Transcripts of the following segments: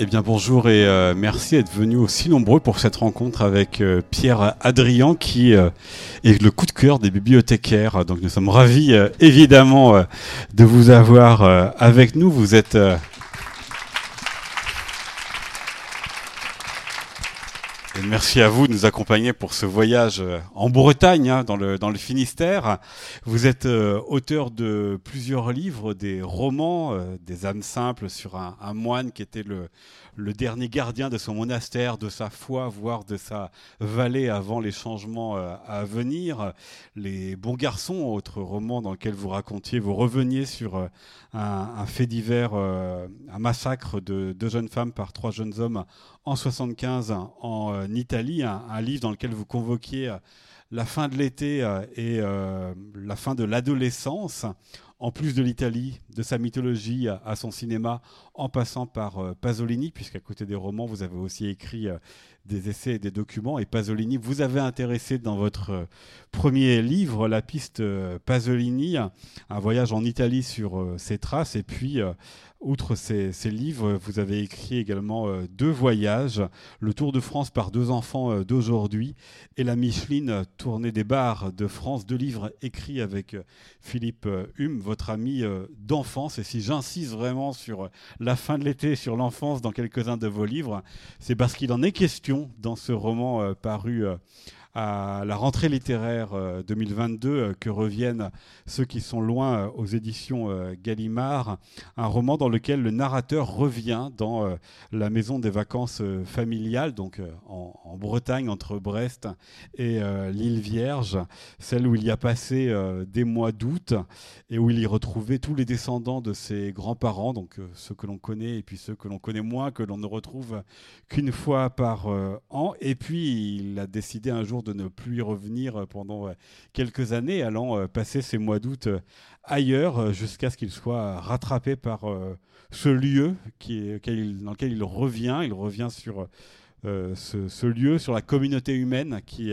Eh bien bonjour et euh, merci d'être venus aussi nombreux pour cette rencontre avec euh, Pierre Adrien qui euh, est le coup de cœur des bibliothécaires. Donc nous sommes ravis évidemment de vous avoir avec nous. Vous êtes merci à vous de nous accompagner pour ce voyage en Bretagne, hein, dans, le, Finistère. Vous êtes auteur de plusieurs livres, des romans, des âmes simples sur un, moine qui était le, le dernier gardien de son monastère, de sa foi, voire de sa vallée avant les changements euh, à venir. Les Bons Garçons, autre roman dans lequel vous racontiez, vous reveniez sur euh, un, fait divers, euh, un massacre de deux jeunes femmes par trois jeunes hommes en 75 en Italie, un, livre dans lequel vous convoquiez la fin de l'été et la fin de l'adolescence en plus de l'Italie, de sa mythologie à, son cinéma, en passant par euh, Pasolini, puisqu'à côté des romans, vous avez aussi écrit euh, des essais et des documents. Et Pasolini, vous avez intéressé dans votre euh, premier livre, La piste Pasolini, un voyage en Italie sur ses traces, et puis Outre ces, livres, vous avez écrit également euh, deux voyages, le Tour de France par deux enfants euh, d'aujourd'hui et la Micheline tournée des bars de France, deux livres écrits avec euh, Philippe Hume, votre ami d'enfance. Et si j'insiste vraiment sur la fin de l'été, sur l'enfance dans quelques-uns de vos livres, c'est parce qu'il en est question dans ce roman paru à la rentrée littéraire 2022 euh, euh, que reviennent ceux qui sont loin euh, aux éditions Gallimard, un roman dans lequel le narrateur revient dans la maison des vacances familiales, donc en, Bretagne entre Brest et l'île Vierge, celle où il y a passé des mois d'août et où il y retrouvait tous les descendants de ses grands-parents, donc ceux que l'on connaît et puis ceux que l'on connaît moins, que l'on ne retrouve qu'une fois par an. Et puis il a décidé un jour de ne plus y revenir pendant quelques années, allant euh, passer ses mois d'août euh, ailleurs euh, jusqu'à ce qu'il soit rattrapé par ce lieu dans lequel il revient. Il revient sur ce, lieu, sur la communauté humaine qui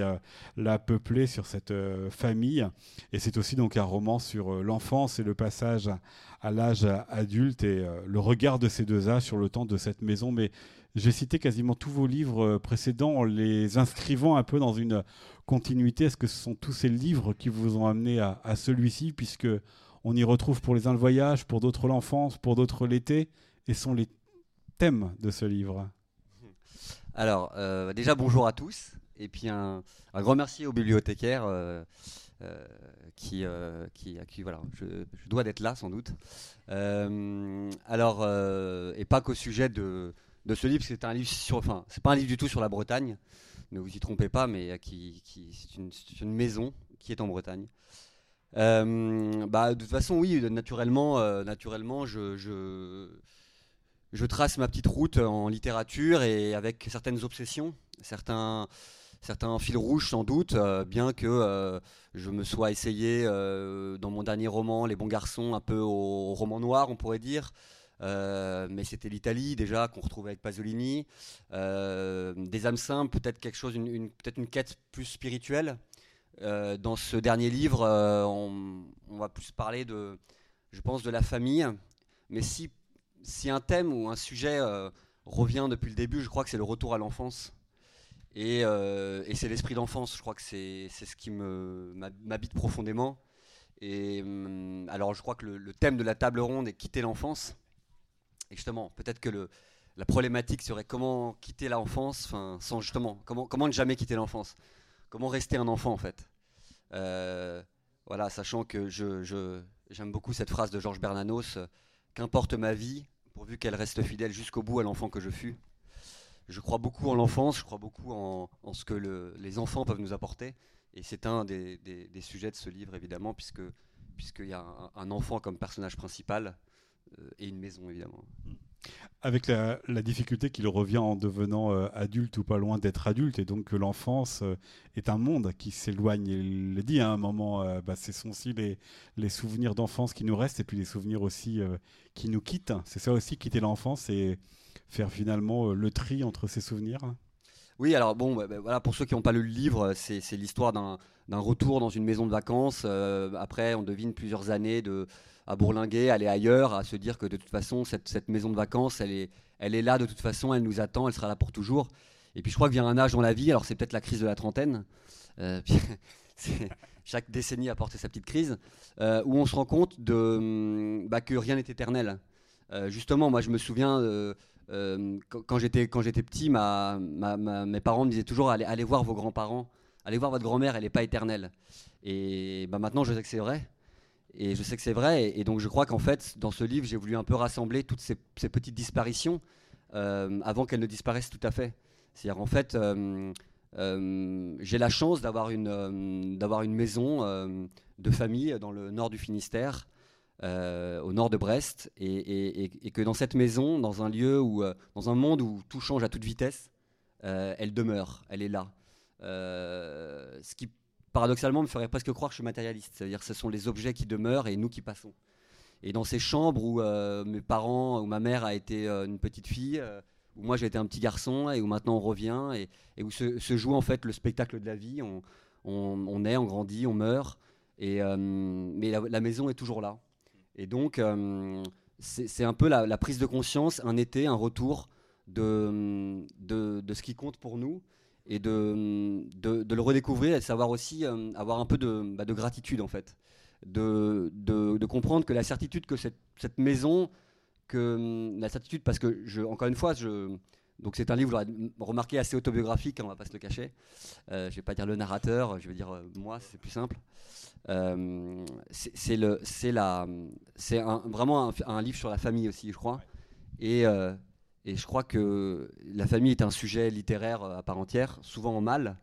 l'a peuplé, sur cette famille. Et c'est aussi donc un roman sur l'enfance et le passage à l'âge adulte et le regard de ces deux âges sur le temps de cette maison. Mais j'ai cité quasiment tous vos livres euh, précédents en les inscrivant un peu dans une continuité. Est-ce que ce sont tous ces livres qui vous ont amené à, celui-ci, puisque on y retrouve pour les uns le voyage, pour d'autres l'enfance, pour d'autres l'été, et sont les thèmes de ce livre? Alors, euh, déjà bonjour à tous, et puis un, grand merci aux bibliothécaires. Euh, qui, qui, à qui voilà, je, je dois d'être là sans doute. alors, et pas qu'au sujet de, de ce livre, c'est un livre sur, enfin, c'est pas un livre du tout sur la Bretagne, ne vous y trompez pas, mais qui, c'est une, maison qui est en Bretagne. Euh, bah, de toute façon, oui, naturellement, euh, naturellement, je, je, trace ma petite route en littérature et avec certaines obsessions, certains, certains fils rouges sans doute, euh, bien que je me sois essayé dans mon dernier roman, Les bons garçons, un peu au roman noir, on pourrait dire. Euh, mais c'était l'Italie déjà qu'on retrouvait avec Pasolini. Euh, des âmes simples, peut-être quelque chose, une, peut-être une quête plus spirituelle. Euh, dans ce dernier livre, on, va plus parler de, je pense, de la famille. Mais si, si un thème ou un sujet revient depuis le début, je crois que c'est le retour à l'enfance. Et, c'est l'esprit d'enfance. Je crois que c'est, ce qui m'habite profondément. Et hum, alors, je crois que le, thème de la table ronde est quitter l'enfance. Et justement, peut-être que la problématique serait comment quitter l'enfance, sans justement, comment, ne jamais quitter l'enfance? Comment rester un enfant en fait? Euh, Voilà, sachant que je, j'aime beaucoup cette phrase de Georges Bernanos Qu'importe ma vie, pourvu qu'elle reste fidèle jusqu'au bout à l'enfant que je fus. Je crois beaucoup en l'enfance, je crois beaucoup en, ce que le, les enfants peuvent nous apporter. Et c'est un des, sujets de ce livre, évidemment, puisque puisqu'il y a un, enfant comme personnage principal. Euh, et une maison, évidemment. Avec la, difficulté qu'il revient en devenant euh, adulte ou pas loin d'être adulte, et donc que l'enfance euh, est un monde qui s'éloigne. Il le dit à un moment, bah, ce sont aussi les souvenirs d'enfance qui nous restent, et puis les souvenirs aussi qui nous quittent. C'est ça aussi, quitter l'enfance et faire finalement le tri entre ces souvenirs Oui, alors bon, bah, bah, voilà, pour ceux qui n'ont pas lu le livre, c'est l'histoire d'un retour dans une maison de vacances. Euh, après, on devine plusieurs années à bourlinguer, aller ailleurs, à se dire que de toute façon, cette, maison de vacances, elle est, là de toute façon, elle nous attend, elle sera là pour toujours. Et puis je crois qu'il vient un âge dans la vie, alors c'est peut-être la crise de la trentaine. Euh, chaque décennie apporte sa petite crise, euh, où on se rend compte de, hum, bah, que rien n'est éternel. Euh, justement, moi je me souviens, quand j'étais petit, mes parents me disaient toujours allez, voir vos grands-parents, allez voir votre grand-mère, elle n'est pas éternelle. Et bah, maintenant je sais que c'est vrai. Et je sais que c'est vrai. Et, donc je crois qu'en fait, dans ce livre, j'ai voulu un peu rassembler toutes ces, petites disparitions avant qu'elles ne disparaissent tout à fait. C'est-à-dire en fait, euh, j'ai la chance d'avoir une, euh, maison euh, de famille dans le nord du Finistère, au nord de Brest, et, que dans cette maison, dans un lieu où, dans un monde où tout change à toute vitesse, elle demeure, elle est là. ce qui paradoxalement me ferait presque croire que je suis matérialiste, c'est-à-dire que ce sont les objets qui demeurent et nous qui passons. Et dans ces chambres où mes parents, où ma mère a été une petite fille, où moi j'ai été un petit garçon et où maintenant on revient et, où se, joue en fait le spectacle de la vie. On, on, naît, on grandit, on meurt, euh, mais la, maison est toujours là. Et donc euh, c'est un peu la, prise de conscience, un été, un retour de, de, ce qui compte pour nous et de, de, le redécouvrir et de savoir aussi euh, avoir un peu de, bah, de gratitude en fait. De, de, comprendre que la certitude que cette, cette maison que hum, la certitude, parce que, je, encore une fois, je, donc c'est un livre, vous l'aurez remarqué, assez autobiographique, on va pas se le cacher. Euh, je vais pas dire le narrateur, je vais dire euh, moi, c'est plus simple. Euh, c'est vraiment un, livre sur la famille aussi, je crois. Et, euh, et je crois que la famille est un sujet littéraire à part entière, souvent en mal.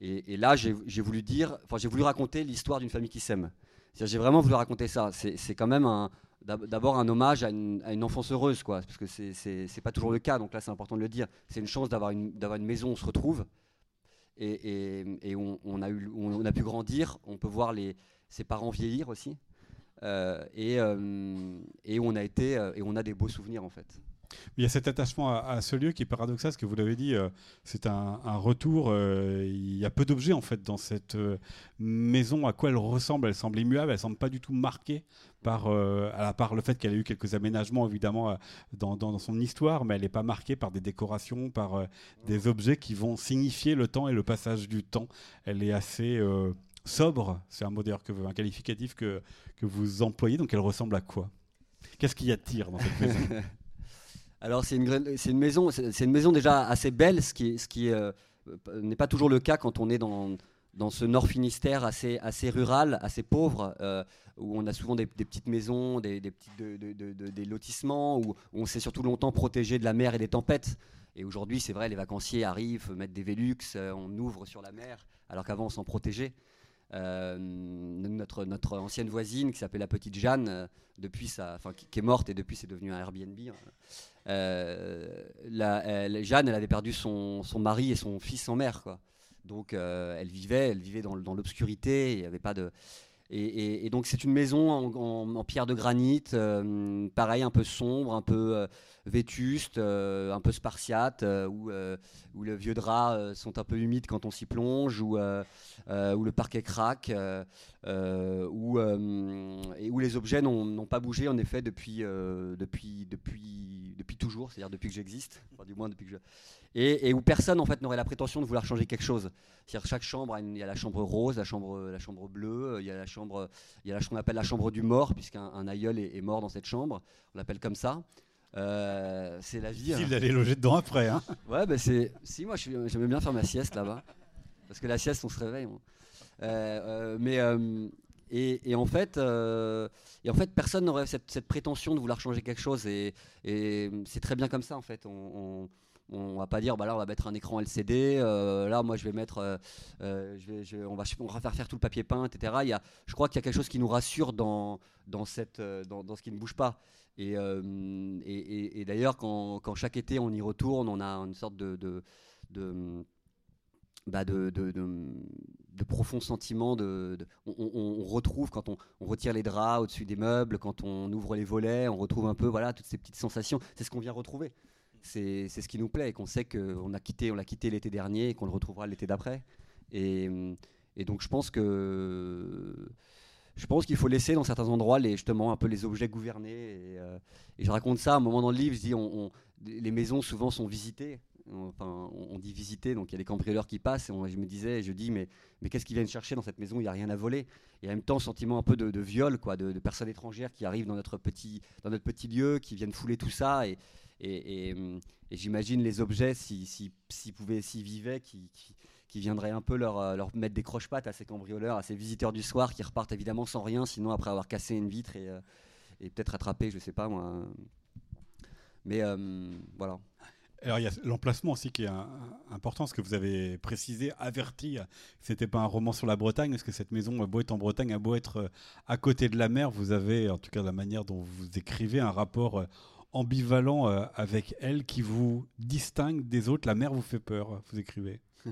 Et, et là, j'ai voulu dire, enfin, j'ai voulu raconter l'histoire d'une famille qui s'aime. J'ai vraiment voulu raconter ça. C'est quand même un, d'abord un hommage à une, enfance heureuse, parce que c'est pas toujours le cas, donc là c'est important de le dire. C'est une chance d'avoir une, maison où on se retrouve et, on, a pu grandir, on peut voir ses parents vieillir aussi, euh, et, euh, on a été, euh, et on a des beaux souvenirs en fait. Il y a cet attachement à, ce lieu qui est paradoxal, parce que vous l'avez dit, c'est un, retour. il y a peu d'objets en fait dans cette maison. À quoi elle ressemble? Elle semble immuable. Elle semble pas du tout marquée par, euh, à part le fait qu'elle a eu quelques aménagements évidemment euh, dans, dans, son histoire, mais elle n'est pas marquée par des décorations, par euh, des objets qui vont signifier le temps et le passage du temps. Elle est assez sobre, c'est un mot d'ailleurs que un qualificatif que, que vous employez, donc elle ressemble à quoi? Qu'est-ce qui attire dans cette maison? Alors c'est une, c'est une maison, c'est une maison déjà assez belle, ce qui, ce qui n'est pas toujours le cas quand on est dans dans ce Nord Finistère assez, rural, assez pauvre, euh, où on a souvent des, petites maisons, des, lotissements, où, on s'est surtout longtemps protégé de la mer et des tempêtes. Et aujourd'hui, c'est vrai, les vacanciers arrivent, mettent des Velux, euh, on ouvre sur la mer, alors qu'avant, on s'en protégeait. Euh, notre, ancienne voisine, qui s'appelait la petite Jeanne, depuis sa, enfin, qui, est morte et depuis c'est devenu un Airbnb. la, Jeanne, elle avait perdu son, mari et son fils en mer. Donc euh, elle vivait, elle vivait dans, l'obscurité. Il n'y avait pas de. Et, donc c'est une maison en, pierre de granit, euh, pareil un peu sombre, un peu euh, vétuste, un peu spartiate, où, où les vieux draps sont un peu humides quand on s'y plonge, où, où le parquet craque, où, et où les objets n'ont pas bougé en effet depuis, depuis, depuis, depuis toujours, c'est-à-dire depuis que j'existe, du moins depuis que je et, où personne en fait n'aurait la prétention de vouloir changer quelque chose. C'est-à-dire chaque chambre, il y a la chambre rose, la chambre, la chambre bleue, il y a la chambre, il y a la qu'on appelle la chambre du mort, puisqu'un aïeul est, mort dans cette chambre. On l'appelle comme ça. Euh, c'est la vie. Il hein. allait loger dedans après. Hein. Ouais, ben c'est. Si moi, j'aimais bien faire ma sieste là-bas, parce que la sieste, on se réveille. Euh, euh, mais et, en fait, et en fait, personne n'aurait cette, prétention de vouloir changer quelque chose, et, c'est très bien comme ça en fait. on on va pas dire, bah là, on va mettre un écran LCD. Euh, là, moi, je vais mettre, euh, euh, on, va, on faire faire tout le papier peint, etc. Il y a, je crois qu'il y a quelque chose qui nous rassure dans, dans, ce qui ne bouge pas. Et, d'ailleurs, quand, chaque été on y retourne, on a une sorte de, de, bah. De, on, on, retrouve quand on, on, retire les draps au-dessus des meubles, quand on ouvre les volets, on retrouve un peu voilà toutes ces petites sensations. C'est ce qu'on vient retrouver. C'est ce qui nous plaît et qu'on sait qu'on a quitté, on l'a quitté l'été dernier et qu'on le retrouvera l'été d'après. Et, et, donc je pense que je pense qu'il faut laisser dans certains endroits les, justement un peu les objets gouvernés. Et, euh, je raconte ça à un moment dans le livre. Je dis, on, les maisons souvent sont visitées. Enfin, on dit visiter, donc il y a des cambrioleurs qui passent. Et je me disais, je dis, mais, mais qu'est-ce qu'ils viennent chercher dans cette maison? Il n'y a rien à voler. Et en même temps, sentiment un peu de, viol, quoi, de, personnes étrangères qui arrivent dans notre petit, dans notre petit lieu, qui viennent fouler tout ça. Et, et, j'imagine les objets, s'ils si, si, pouvaient, s'ils vivaient, qui, qui, viendraient un peu leur, euh, leur mettre des croche-pattes à ces cambrioleurs, à ces visiteurs du soir qui repartent évidemment sans rien, sinon après avoir cassé une vitre et, euh, peut-être attrapé, je sais pas moi. Mais euh, voilà. Alors il y a l'emplacement aussi qui est important, ce que vous avez précisé, averti c'était pas un roman sur la Bretagne, parce que cette maison beau être en Bretagne, a beau être à côté de la mer, vous avez, en tout cas la manière dont vous écrivez, un rapport ambivalent euh, avec elle qui vous distingue des autres La mer vous fait peur, vous écrivez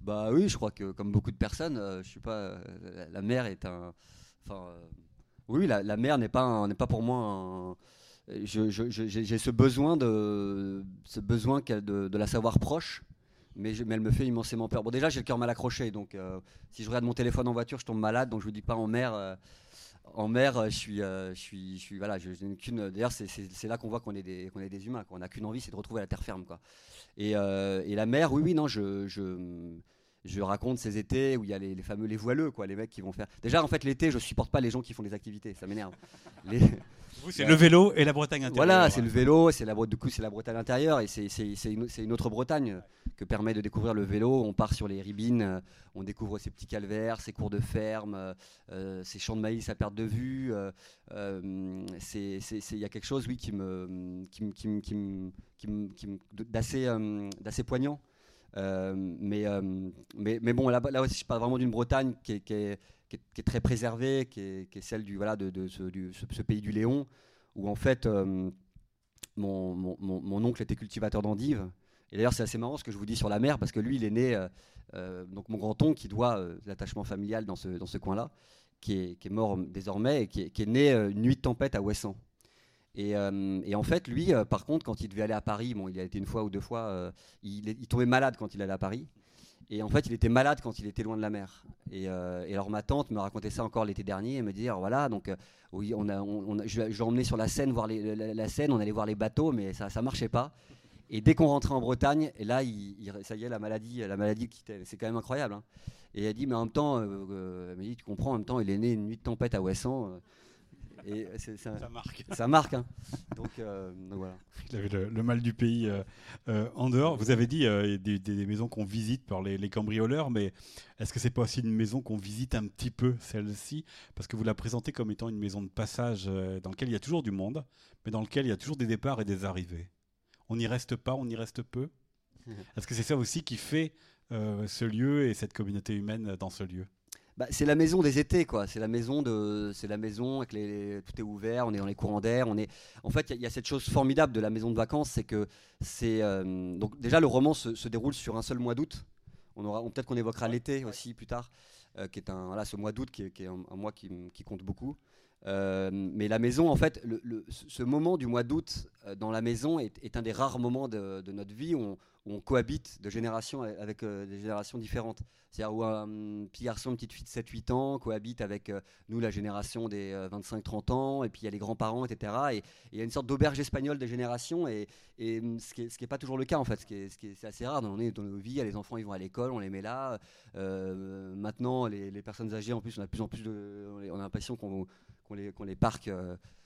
Bah oui, je crois que comme beaucoup de personnes, euh, je suis pas. Euh, la mer est un. Enfin, oui, la, la mer n'est pas n'est pas pour moi un. J'ai ce besoin de ce besoin de, de la savoir proche. Mais, mais, elle me fait immensément peur. Bon, déjà, j'ai le cœur mal accroché, donc si je regarde mon téléphone en voiture, je tombe malade, donc je vous dis pas en mer en mer, euh, je suis, euh, je suis, je suis, voilà, je, qu'une. D'ailleurs, c'est là qu'on voit qu'on est des, qu'on est des humains. Qu'on n'a qu'une envie, c'est de retrouver la terre ferme, quoi. Et, euh, la mer, oui, oui, non, je, je, je raconte ces étés où il y a les, fameux les voileux, quoi, les mecs qui vont faire. Déjà, en fait, l'été, je supporte pas les gens qui font des activités, ça m'énerve. Les... c'est le vélo et la Bretagne intérieure. Voilà, c'est le vélo, c'est la du coup c'est la Bretagne intérieure et c'est une, une, autre Bretagne que permet de découvrir le vélo. On part sur les ribines, on découvre ces petits calvaires, ces cours de ferme, euh, ces champs de maïs à perte de vue. Euh, euh, il y a quelque chose, oui, qui me, qui, qui, qui, d'assez, d'assez poignant. mais, mais, mais bon, là, là aussi, je parle vraiment d'une Bretagne qui est, qui est qui est, très préservée, qui est, celle du, voilà, de, ce, pays du Léon, où en fait euh, mon, oncle était cultivateur d'endives. Et d'ailleurs, c'est assez marrant ce que je vous dis sur la mer, parce que lui, il est né, euh, euh, donc mon grand-oncle, qui doit l'attachement familial dans ce, dans ce coin-là, qui est, mort désormais, et qui est, né une nuit de tempête à Ouessant. Et, et, en fait, lui, par contre, quand il devait aller à Paris, bon, il a été une fois ou deux fois, il, il, tombait malade quand il allait à Paris. Et en fait, il était malade quand il était loin de la mer. Et, euh, alors ma tante me racontait ça encore l'été dernier. Elle me dit, voilà, donc euh, oui, on a, on, je, l'ai emmené sur la Seine voir les, la, Seine. On allait voir les bateaux, mais ça, ça marchait pas. Et dès qu'on rentrait en Bretagne, et là, ça y est, la maladie, la maladie quittait. C'est quand même incroyable. Hein. Et elle dit, mais en même temps, euh, elle me dit, tu comprends, en même temps, il est né une nuit de tempête à Ouessant. Et ça, marque. Ça marque. Hein. Euh, donc, voilà. Il avait le, mal du pays euh, euh, en dehors. Vous avez dit des, des, maisons qu'on visite par les, les cambrioleurs, mais est-ce que c'est pas aussi une maison qu'on visite un petit peu, celle-ci? Parce que vous la présentez comme étant une maison de passage dans laquelle il y a toujours du monde, mais dans laquelle il y a toujours des départs et des arrivées. On n'y reste pas, on y reste peu? Est-ce que c'est ça aussi qui fait ce lieu et cette communauté humaine dans ce lieu? Bah, c'est la maison des étés, quoi. C'est la maison de, c'est la maison avec les, tout est ouvert, on est dans les courants d'air, on est. En fait, il y, a cette chose formidable de la maison de vacances, c'est que c'est euh, donc déjà le roman se, déroule sur un seul mois d'août. On aura, peut-être qu'on évoquera l'été aussi plus tard, euh, qui est un, voilà, ce mois d'août qui, est un, mois qui, compte beaucoup. Euh, mais la maison, en fait, le, ce moment du mois d'août dans la maison est, un des rares moments de, de notre vie où on, où on cohabite de générations avec euh, des générations différentes. C'est-à-dire où un petit garçon, une petite fille de 7-8 ans cohabite avec euh, nous, la génération des 25-30 euh, ans, et puis il y a les grands-parents, etc. Et il y a une sorte d'auberge espagnole des générations, et, et ce qui n'est pas toujours le cas en fait, ce qui est, assez rare dans, nos vies. Les enfants, ils vont à l'école, on les met là. maintenant, les, personnes âgées, en plus, on a de plus en plus de. L'impression qu'on les, parque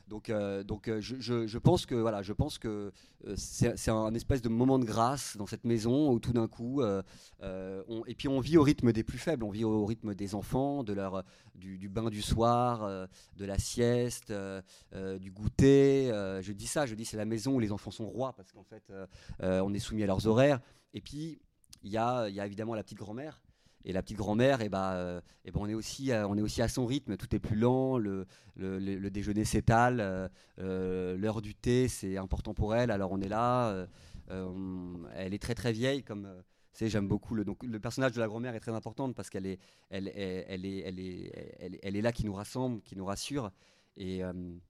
donc, euh, donc euh, je, pense que voilà, je pense que euh, c'est un espèce de moment de grâce dans cette maison où tout d'un coup, et puis on vit au rythme des plus faibles, on vit au, rythme des enfants, de leur du, bain du soir, de la sieste, du goûter. je dis ça, je dis c'est la maison où les enfants sont rois parce qu'en fait on est soumis à leurs horaires. Et puis il y a, y a évidemment la petite grand-mère et la petite grand-mère, et bah, et ben on, est aussi, on est aussi à son rythme, tout est plus lent, le, le, déjeuner s'étale, euh, euh, l'heure du thé, c'est important pour elle, alors on est là. Euh, elle est très très vieille, comme j'aime beaucoup le, donc, le personnage de la grand-mère est très importante parce qu'elle est, elle, elle, elle, est, elle, est, elle, est là qui nous rassemble, qui nous rassure. Et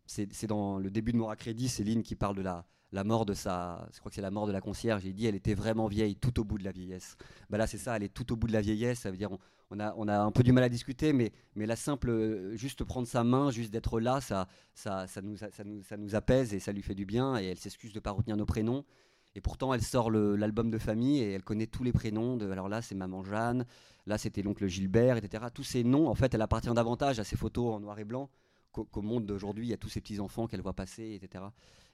c'est dans le début de Mon Crédit, Céline qui parle de la, la mort de sa, je crois que c'est la mort de la concierge. J'ai dit, elle était vraiment vieille, tout au bout de la vieillesse. Bah là, c'est ça, elle est tout au bout de la vieillesse. Ça veut dire, on, a, on a un peu du mal à discuter, mais, mais la simple, juste prendre sa main, juste d'être là, ça, ça, ça, nous, ça, nous, ça nous apaise et ça lui fait du bien. Et elle s'excuse de pas retenir nos prénoms. Et pourtant, elle sort l'album de famille et elle connaît tous les prénoms. De, alors là, c'est maman Jeanne, là, c'était l'oncle Gilbert, etc. Tous ces noms, en fait, elle appartient davantage à ces photos en noir et blanc qu'au monde d'aujourd'hui. Il a tous ces petits-enfants qu'elle voit passer, etc.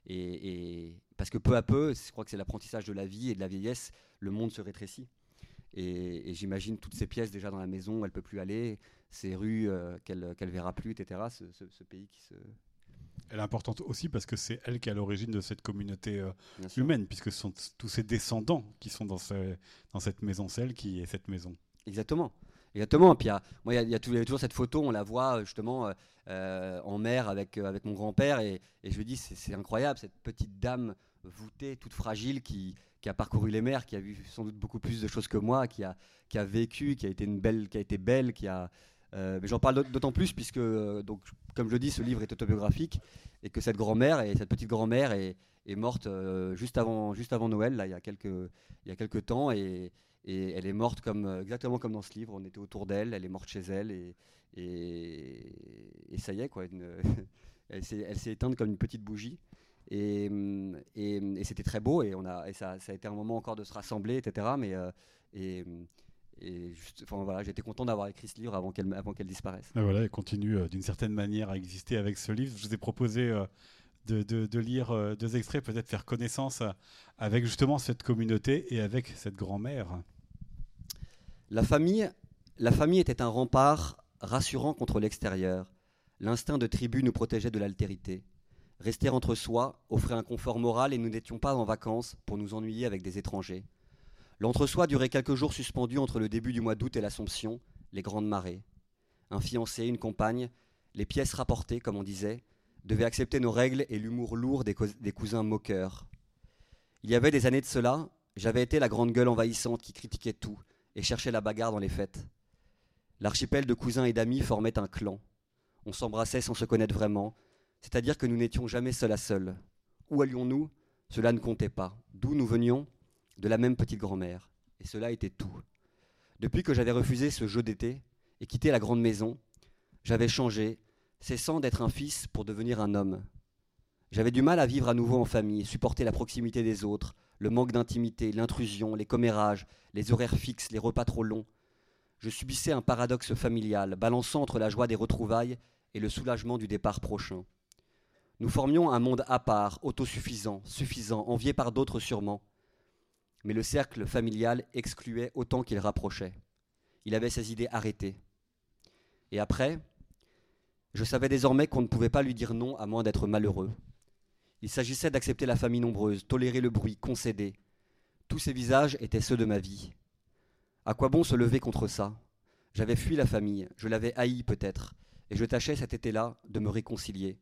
Et, parce que peu à peu, je crois que c'est l'apprentissage de la vie et de la vieillesse, le monde se rétrécit. Et, j'imagine toutes ces pièces déjà dans la maison, elle peut plus aller, ces rues euh, qu'elle ne verra plus, etc. Ce, pays qui se... Elle est importante aussi parce que c'est elle qui est à l'origine de cette communauté euh, humaine, puisque ce sont tous ses descendants qui sont dans, dans cette maison, celle qui est cette maison. Exactement. Exactement. Puis il y a, toujours cette photo, on la voit euh, justement euh, euh, en mer avec, mon grand-père, et, je me dis, c'est incroyable, cette petite dame voûtée, toute fragile, qui, a parcouru les mers, qui a vu sans doute beaucoup plus de choses que moi, qui a, vécu, qui a été belle, qui a été belle, mais j'en parle d'autant plus puisque, donc, comme je le dis, ce livre est autobiographique et que cette grand-mère et cette petite grand-mère est, morte juste avant, Noël, il y a quelques, il y a quelques temps, et, et elle est morte comme, euh, exactement comme dans ce livre. On était autour d'elle, elle est morte chez elle. Et, ça y est, quoi. elle s'est éteinte comme une petite bougie. Et, c'était très beau. Et, on a, ça, ça, a été un moment encore de se rassembler, etc. Mais, euh, et, enfin, voilà, j'étais content d'avoir écrit ce livre avant qu'elle avant qu'elle disparaisse. Et voilà, elle continue euh, d'une certaine manière à exister avec ce livre. Je vous ai proposé de, lire deux extraits, peut-être faire connaissance avec justement cette communauté et avec cette grand-mère. La famille, la famille était un rempart rassurant contre l'extérieur. L'instinct de tribu nous protégeait de l'altérité. Rester entre soi offrait un confort moral et nous n'étions pas en vacances pour nous ennuyer avec des étrangers. L'entre-soi durait quelques jours suspendus entre le début du mois d'août et l'Assomption, les grandes marées. Un fiancé, une compagne, les pièces rapportées, comme on disait, devaient accepter nos règles et l'humour lourd des, des cousins moqueurs. Il y avait des années de cela, j'avais été la grande gueule envahissante qui critiquait tout, et cherchait la bagarre dans les fêtes. L'archipel de cousins et d'amis formait un clan. On s'embrassait sans se connaître vraiment, c'est-à-dire que nous n'étions jamais seuls à seuls. Où allions-nous? Cela ne comptait pas. D'où nous venions? De la même petite grand-mère. Et cela était tout. Depuis que j'avais refusé ce jeu d'été et quitté la grande maison, j'avais changé, cessant d'être un fils pour devenir un homme. J'avais du mal à vivre à nouveau en famille, supporter la proximité des autres, le manque d'intimité, l'intrusion, les commérages, les horaires fixes, les repas trop longs. Je subissais un paradoxe familial, balançant entre la joie des retrouvailles et le soulagement du départ prochain. Nous formions un monde à part, autosuffisant, suffisant, envié par d'autres sûrement. Mais le cercle familial excluait autant qu'il rapprochait. Il avait ses idées arrêtées. Et après, je savais désormais qu'on ne pouvait pas lui dire non à moins d'être malheureux. Il s'agissait d'accepter la famille nombreuse, tolérer le bruit, concéder. Tous ces visages étaient ceux de ma vie. À quoi bon se lever contre ça? J'avais fui la famille, je l'avais haï peut-être, et je tâchais cet été-là de me réconcilier.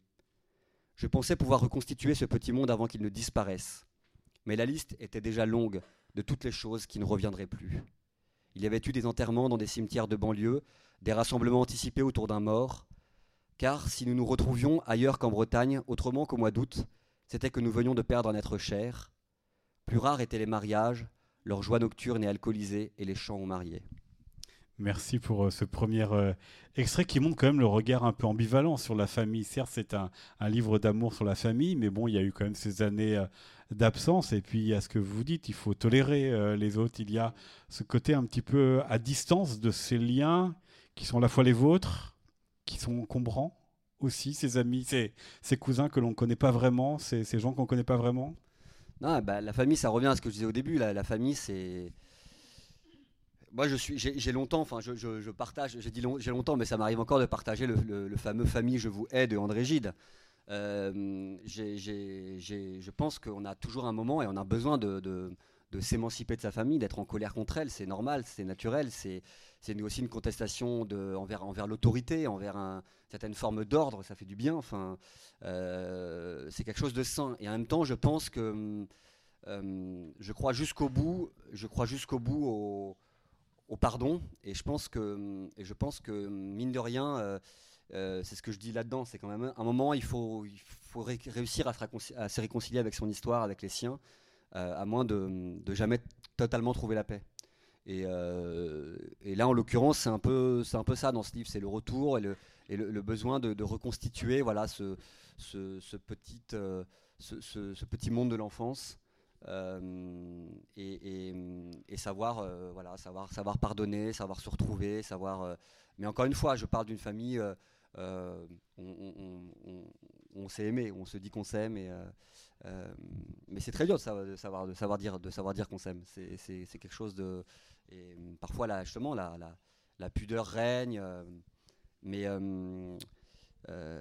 Je pensais pouvoir reconstituer ce petit monde avant qu'il ne disparaisse. Mais la liste était déjà longue de toutes les choses qui ne reviendraient plus. Il y avait eu des enterrements dans des cimetières de banlieue, des rassemblements anticipés autour d'un mort, car si nous nous retrouvions ailleurs qu'en Bretagne, autrement qu'au mois d'août, c'était que nous venions de perdre un être cher. Plus rares étaient les mariages, leurs joies nocturnes et alcoolisées et les chants aux mariés. Merci pour euh, ce premier euh, extrait qui montre quand même le regard un peu ambivalent sur la famille. Certes, c'est un, livre d'amour sur la famille, mais bon, il y a eu quand même ces années euh, d'absence. Et puis, à ce que vous dites, il faut tolérer les autres. Il y a ce côté un petit peu à distance de ces liens qui sont à la fois les vôtres, qui sont encombrants aussi, ses amis, ses, cousins que l'on ne connaît pas vraiment, ces, gens qu'on ne connaît pas vraiment? Non, bah, la famille, ça revient à ce que je disais au début. La, famille, c'est. Moi, je suis, j'ai longtemps, enfin, je, partage, j'ai dit j'ai longtemps, mais ça m'arrive encore de partager le, fameux Famille, je vous aide de André Gide. Euh, je pense qu'on a toujours un moment et on a besoin de, de s'émanciper de sa famille, d'être en colère contre elle, c'est normal, c'est naturel, c'est aussi une contestation envers, l'autorité, envers une certaine forme d'ordre, ça fait du bien, enfin, euh, c'est quelque chose de sain. Et en même temps, je pense que euh, je crois jusqu'au bout, je crois jusqu'au bout au, pardon, et je pense que, mine de rien, euh, c'est ce que je dis là-dedans, c'est quand même un moment, il faut, réussir à se, réconcilier avec son histoire, avec les siens, à moins de jamais totalement trouver la paix. Euh, et, là, en l'occurrence, c'est un, peu, un peu ça dans ce livre, c'est le retour et le, et le, besoin de, reconstituer voilà, ce, ce, petit, euh, ce, petit monde de l'enfance. Euh, et, savoir, voilà, savoir, savoir pardonner, savoir se retrouver, savoir. mais encore une fois, je parle d'une famille. on, s'est aimé, on se dit qu'on s'aime, mais c'est très dur de savoir, de savoir, dire, de savoir dire qu'on s'aime. C'est quelque chose de, et euh, parfois, là, justement, la, la, la pudeur règne. Euh, mais, euh,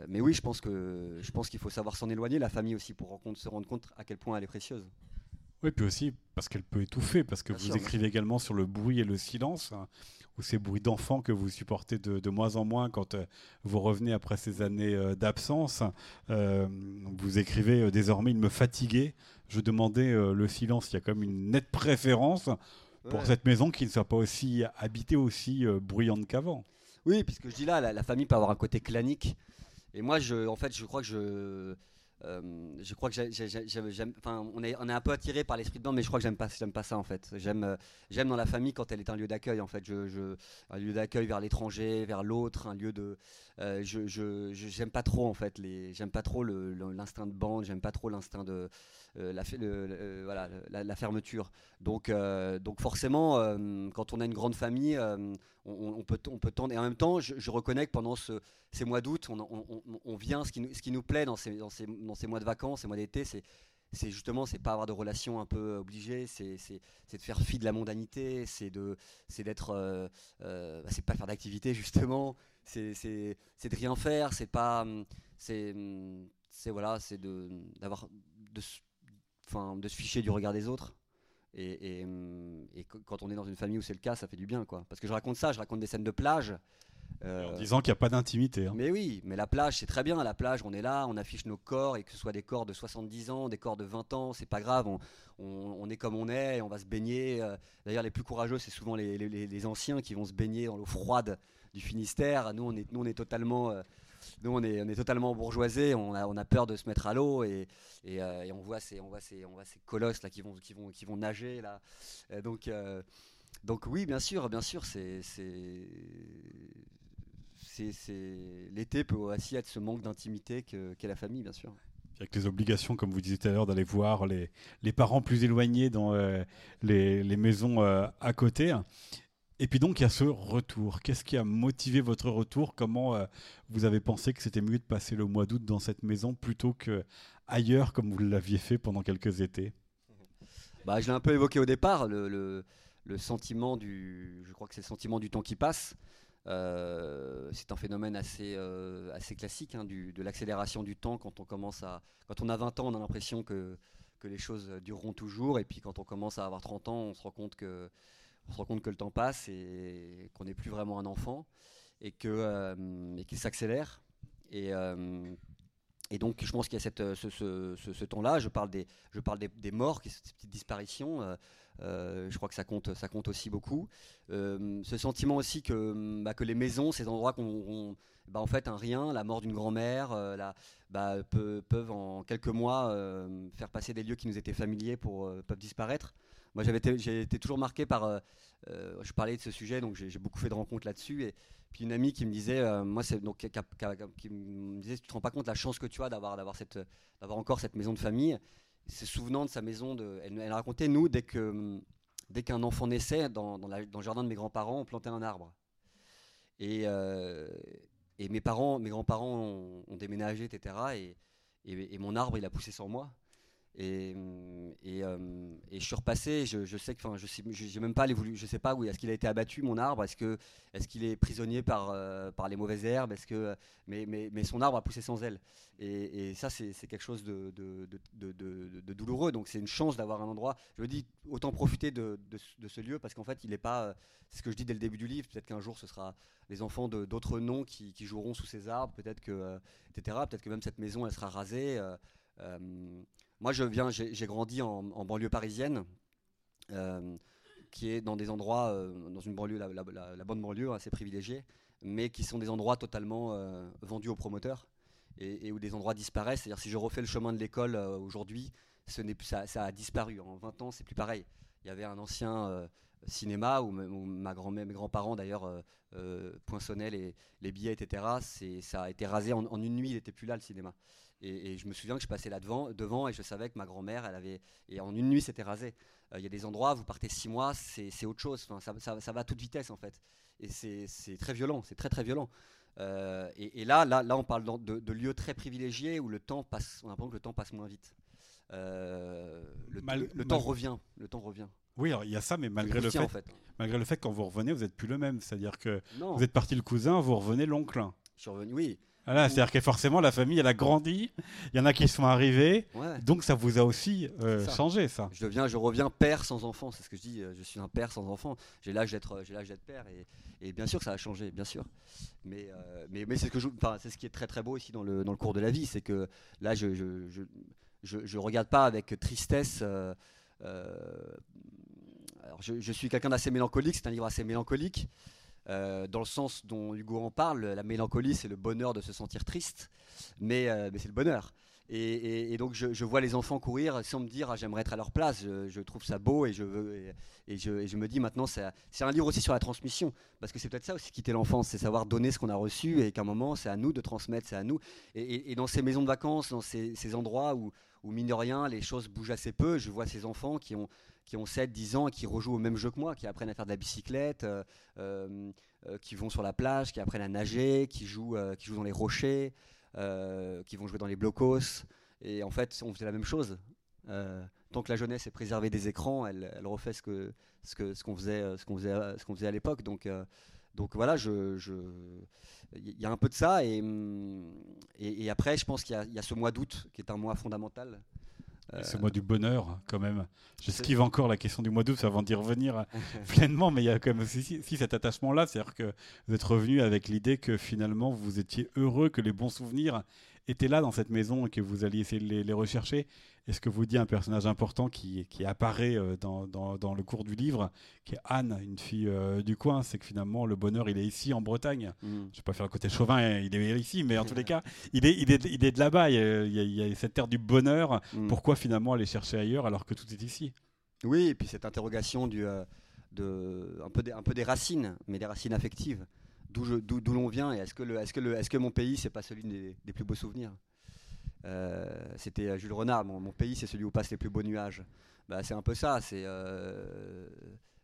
mais oui, je pense que je pense qu'il faut savoir s'en éloigner, la famille aussi, pour se rendre compte à quel point elle est précieuse. Oui, puis aussi parce qu'elle peut étouffer, parce que vous écrivez également sur le bruit et le silence, hein, ou ces bruits d'enfants que vous supportez de, de, moins en moins quand vous revenez après ces années d'absence. vous écrivez désormais, il me fatiguait, je demandais le silence. Il y a comme une nette préférence pour cette maison qui ne soit pas aussi habitée, aussi euh, bruyante qu'avant. Oui, puisque je dis là, la, famille peut avoir un côté clanique. Et moi, je, en fait, je crois que je, euh, je crois que j'aime, enfin, on est, un peu attiré par l'esprit de bande, mais je crois que j'aime pas, ça en fait. J'aime, euh, j'aime dans la famille quand elle est un lieu d'accueil en fait. Je, un lieu d'accueil vers l'étranger, vers l'autre, un lieu de. Euh, je, j'aime pas trop en fait les, j'aime pas trop l'instinct de bande, j'aime pas trop l'instinct de la, voilà, la, fermeture. Donc, donc forcément, quand on a une grande famille, on, peut, on peut tendre. Et en même temps, je, reconnais que pendant ce, ces mois d'août, on, vient ce qui nous, plaît dans ces, mois de vacances, ces mois d'été, c'est justement c'est pas avoir de relations un peu obligées c'est de faire fi de la mondanité c'est de c'est d'être euh, euh, bah, c'est pas faire d'activité justement c'est de rien faire c'est pas c'est voilà c'est de d'avoir enfin de se ficher du regard des autres et, et, et, quand on est dans une famille où c'est le cas ça fait du bien quoi parce que je raconte ça je raconte des scènes de plage euh, en disant qu'il n'y a pas d'intimité. Hein. Mais oui, mais la plage, c'est très bien. La plage, on est là, on affiche nos corps, et que ce soit des corps de 70 ans, des corps de 20 ans, c'est pas grave. On, est comme on est, on va se baigner. Euh. D'ailleurs, les plus courageux, c'est souvent les, anciens qui vont se baigner dans l'eau froide du Finistère. Nous, on est, nous, on est totalement. Euh, nous, on est, totalement bourgeoisés, on a, peur de se mettre à l'eau et, et, on, voit ces, colosses qui, vont, qui, vont, nager. Là. donc, donc, oui, bien sûr, bien sûr, c'est c'est l'été peut aussi être ce manque d'intimité qu'est la famille, bien sûr. Avec les obligations, comme vous disiez tout à l'heure, d'aller voir les, parents plus éloignés dans euh, les, maisons euh, à côté. Et puis donc, il y a ce retour. Qu'est-ce qui a motivé votre retour? Comment euh, vous avez pensé que c'était mieux de passer le mois d'août dans cette maison plutôt que ailleurs, comme vous l'aviez fait pendant quelques étés? Bah, Je l'ai un peu évoqué au départ, le, le, sentiment du... Je crois que c'est le sentiment du temps qui passe. Euh, c'est un phénomène assez, euh, assez classique hein, de l'accélération du temps quand on commence à quand on a 20 ans on a l'impression que, que les choses dureront toujours et puis quand on commence à avoir 30 ans on se rend compte que on se rend compte que le temps passe et qu'on n'est plus vraiment un enfant et que euh, qu'il s'accélère et et donc, je pense qu'il y a cette, ce, ce, temps-là. Je parle des, je parle des, des morts, ces petites disparitions. Euh, je crois que ça compte, ça compte aussi beaucoup. Euh, ce sentiment aussi que, bah, que les maisons, ces endroits qu'on, bah, en fait, un rien, la mort d'une grand-mère, euh, bah, peuvent en quelques mois faire passer des lieux qui nous étaient familiers pour peuvent disparaître. Moi, j'ai été toujours marqué par. je parlais de ce sujet, donc j'ai beaucoup fait de rencontres là-dessus. Et puis une amie qui me disait, moi, c'est donc qui, me disait, tu te rends pas compte la chance que tu as d'avoir d'avoir cette d'avoir encore cette maison de famille se souvenant de sa maison. Elle racontait, nous, dès que dès qu'un enfant naissait, dans, dans, le jardin de mes grands-parents, on plantait un arbre. Et, euh, et mes parents, mes grands-parents ont, déménagé, etc. Et, et, et, mon arbre, il a poussé sans moi. Et, et, euh, et, je suis repassé, je, sais que, enfin, je sais, j'ai même pas allé voulu, je sais pas où, est-ce qu'il a été abattu mon arbre, est-ce que, est-ce qu'il est prisonnier par, euh, par les mauvaises herbes, est-ce que, mais, mais, mais, son arbre a poussé sans elle. Et, ça, c'est, quelque chose de, douloureux. Donc c'est une chance d'avoir un endroit. Je me dis, autant profiter de, ce lieu parce qu'en fait, il n'est pas, c'est ce que je dis dès le début du livre. Peut-être qu'un jour, ce sera les enfants d'autres noms qui, joueront sous ces arbres, peut-être que, etc. Peut-être que même cette maison, elle sera rasée. Moi, je viens, j'ai grandi en, banlieue parisienne, euh, qui est dans des endroits, euh, dans une banlieue, la, bonne banlieue, assez privilégiée, mais qui sont des endroits totalement euh, vendus aux promoteurs et, où des endroits disparaissent. C'est-à-dire si je refais le chemin de l'école aujourd'hui, ça, a disparu. En 20 ans, c'est plus pareil. Il y avait un ancien cinéma où, mes grands-parents d'ailleurs poinçonnaient les, billets, etc. Ça a été rasé en une nuit, il n'était plus là le cinéma. Et, je me souviens que je passais là devant, devant et je savais que ma grand-mère, elle avait. Et en une nuit, c'était rasé. Il y a des endroits, vous partez six mois, c'est autre chose. Enfin, ça, ça, ça, va à toute vitesse en fait et c'est très violent, c'est très très violent. Euh, et, là, là, là, on parle de, lieux très privilégiés où le temps passe, on que le temps passe moins vite. Euh, le, temps revient, le temps revient. Oui, il y a ça, mais malgré le fait, en fait, malgré le fait quand vous revenez, vous n'êtes plus le même. C'est-à-dire que vous êtes parti le cousin, vous revenez l'oncle. Je suis revenu, oui. Voilà, c'est-à-dire que forcément la famille elle a grandi, il y en a qui sont arrivés, donc ça vous a aussi euh, changé ça. Je deviens, je reviens père sans enfant, c'est ce que je dis, je suis un père sans enfant. J'ai l'âge d'être, j'ai l'âge d'être père et, bien sûr ça a changé, bien sûr. Mais euh, mais, mais c'est ce que je, c'est ce qui est très très beau ici dans le dans le cours de la vie, c'est que là je je, je je, regarde pas avec tristesse. Euh, alors je, je suis quelqu'un d'assez mélancolique, c'est un livre assez mélancolique. Euh, dans le sens dont Hugo en parle, la mélancolie, c'est le bonheur de se sentir triste, mais, euh, c'est le bonheur. Et, donc je, vois les enfants courir sans me dire ah, j'aimerais être à leur place. Je, trouve ça beau et je, veux, et, je, me dis maintenant c'est un livre aussi sur la transmission parce que c'est peut-être ça aussi quitter l'enfance, c'est savoir donner ce qu'on a reçu et qu'à un moment c'est à nous de transmettre, c'est à nous. Et, dans ces maisons de vacances, dans ces endroits où, où mine de rien les choses bougent assez peu, je vois ces enfants qui ont qui ont 7, 10 ans et qui rejouent au même jeu que moi, qui apprennent à faire de la bicyclette, euh, euh, euh, qui vont sur la plage, qui apprennent à nager, qui jouent, qui jouent dans les rochers, qui vont jouer dans les blocos. Et en fait, on faisait la même chose. tant que la jeunesse est préservée des écrans, elle, refait ce que ce que ce qu'on faisait ce qu'on faisait ce qu'on faisait à l'époque. Donc donc voilà, je, il y a un peu de ça et, et, après, je pense qu'il y, y, a ce mois d'août qui est un mois fondamental ce mois du bonheur, quand même. J'esquive encore la question du mois d'août avant d'y revenir pleinement, mais il y a quand même aussi, cet attachement-là, c'est-à-dire que vous êtes revenu avec l'idée que finalement vous étiez heureux, que les bons souvenirs étaient là dans cette maison et que vous alliez essayer de les, rechercher. est ce que vous dit un personnage important qui, qui apparaît euh, dans, dans, dans, le cours du livre, qui est Anne, une fille euh, du coin, c'est que finalement le bonheur il est ici en Bretagne. Mm. Je ne vais pas faire le côté chauvin, hein, il est ici, mais en tous les cas, il est, il est, il est de là-bas. Il, y a cette terre du bonheur. Mm. Pourquoi finalement aller chercher ailleurs alors que tout est ici? Oui, et puis cette interrogation du, euh, de, un, peu des, un peu des racines, mais des racines affectives d'où l'on vient et est-ce que, que, est -ce que mon pays, c'est pas celui des, plus beaux souvenirs? Euh, C'était euh, Jules Renard, mon, pays, c'est celui où passent les plus beaux nuages. Bah, c'est un peu ça, c'est euh,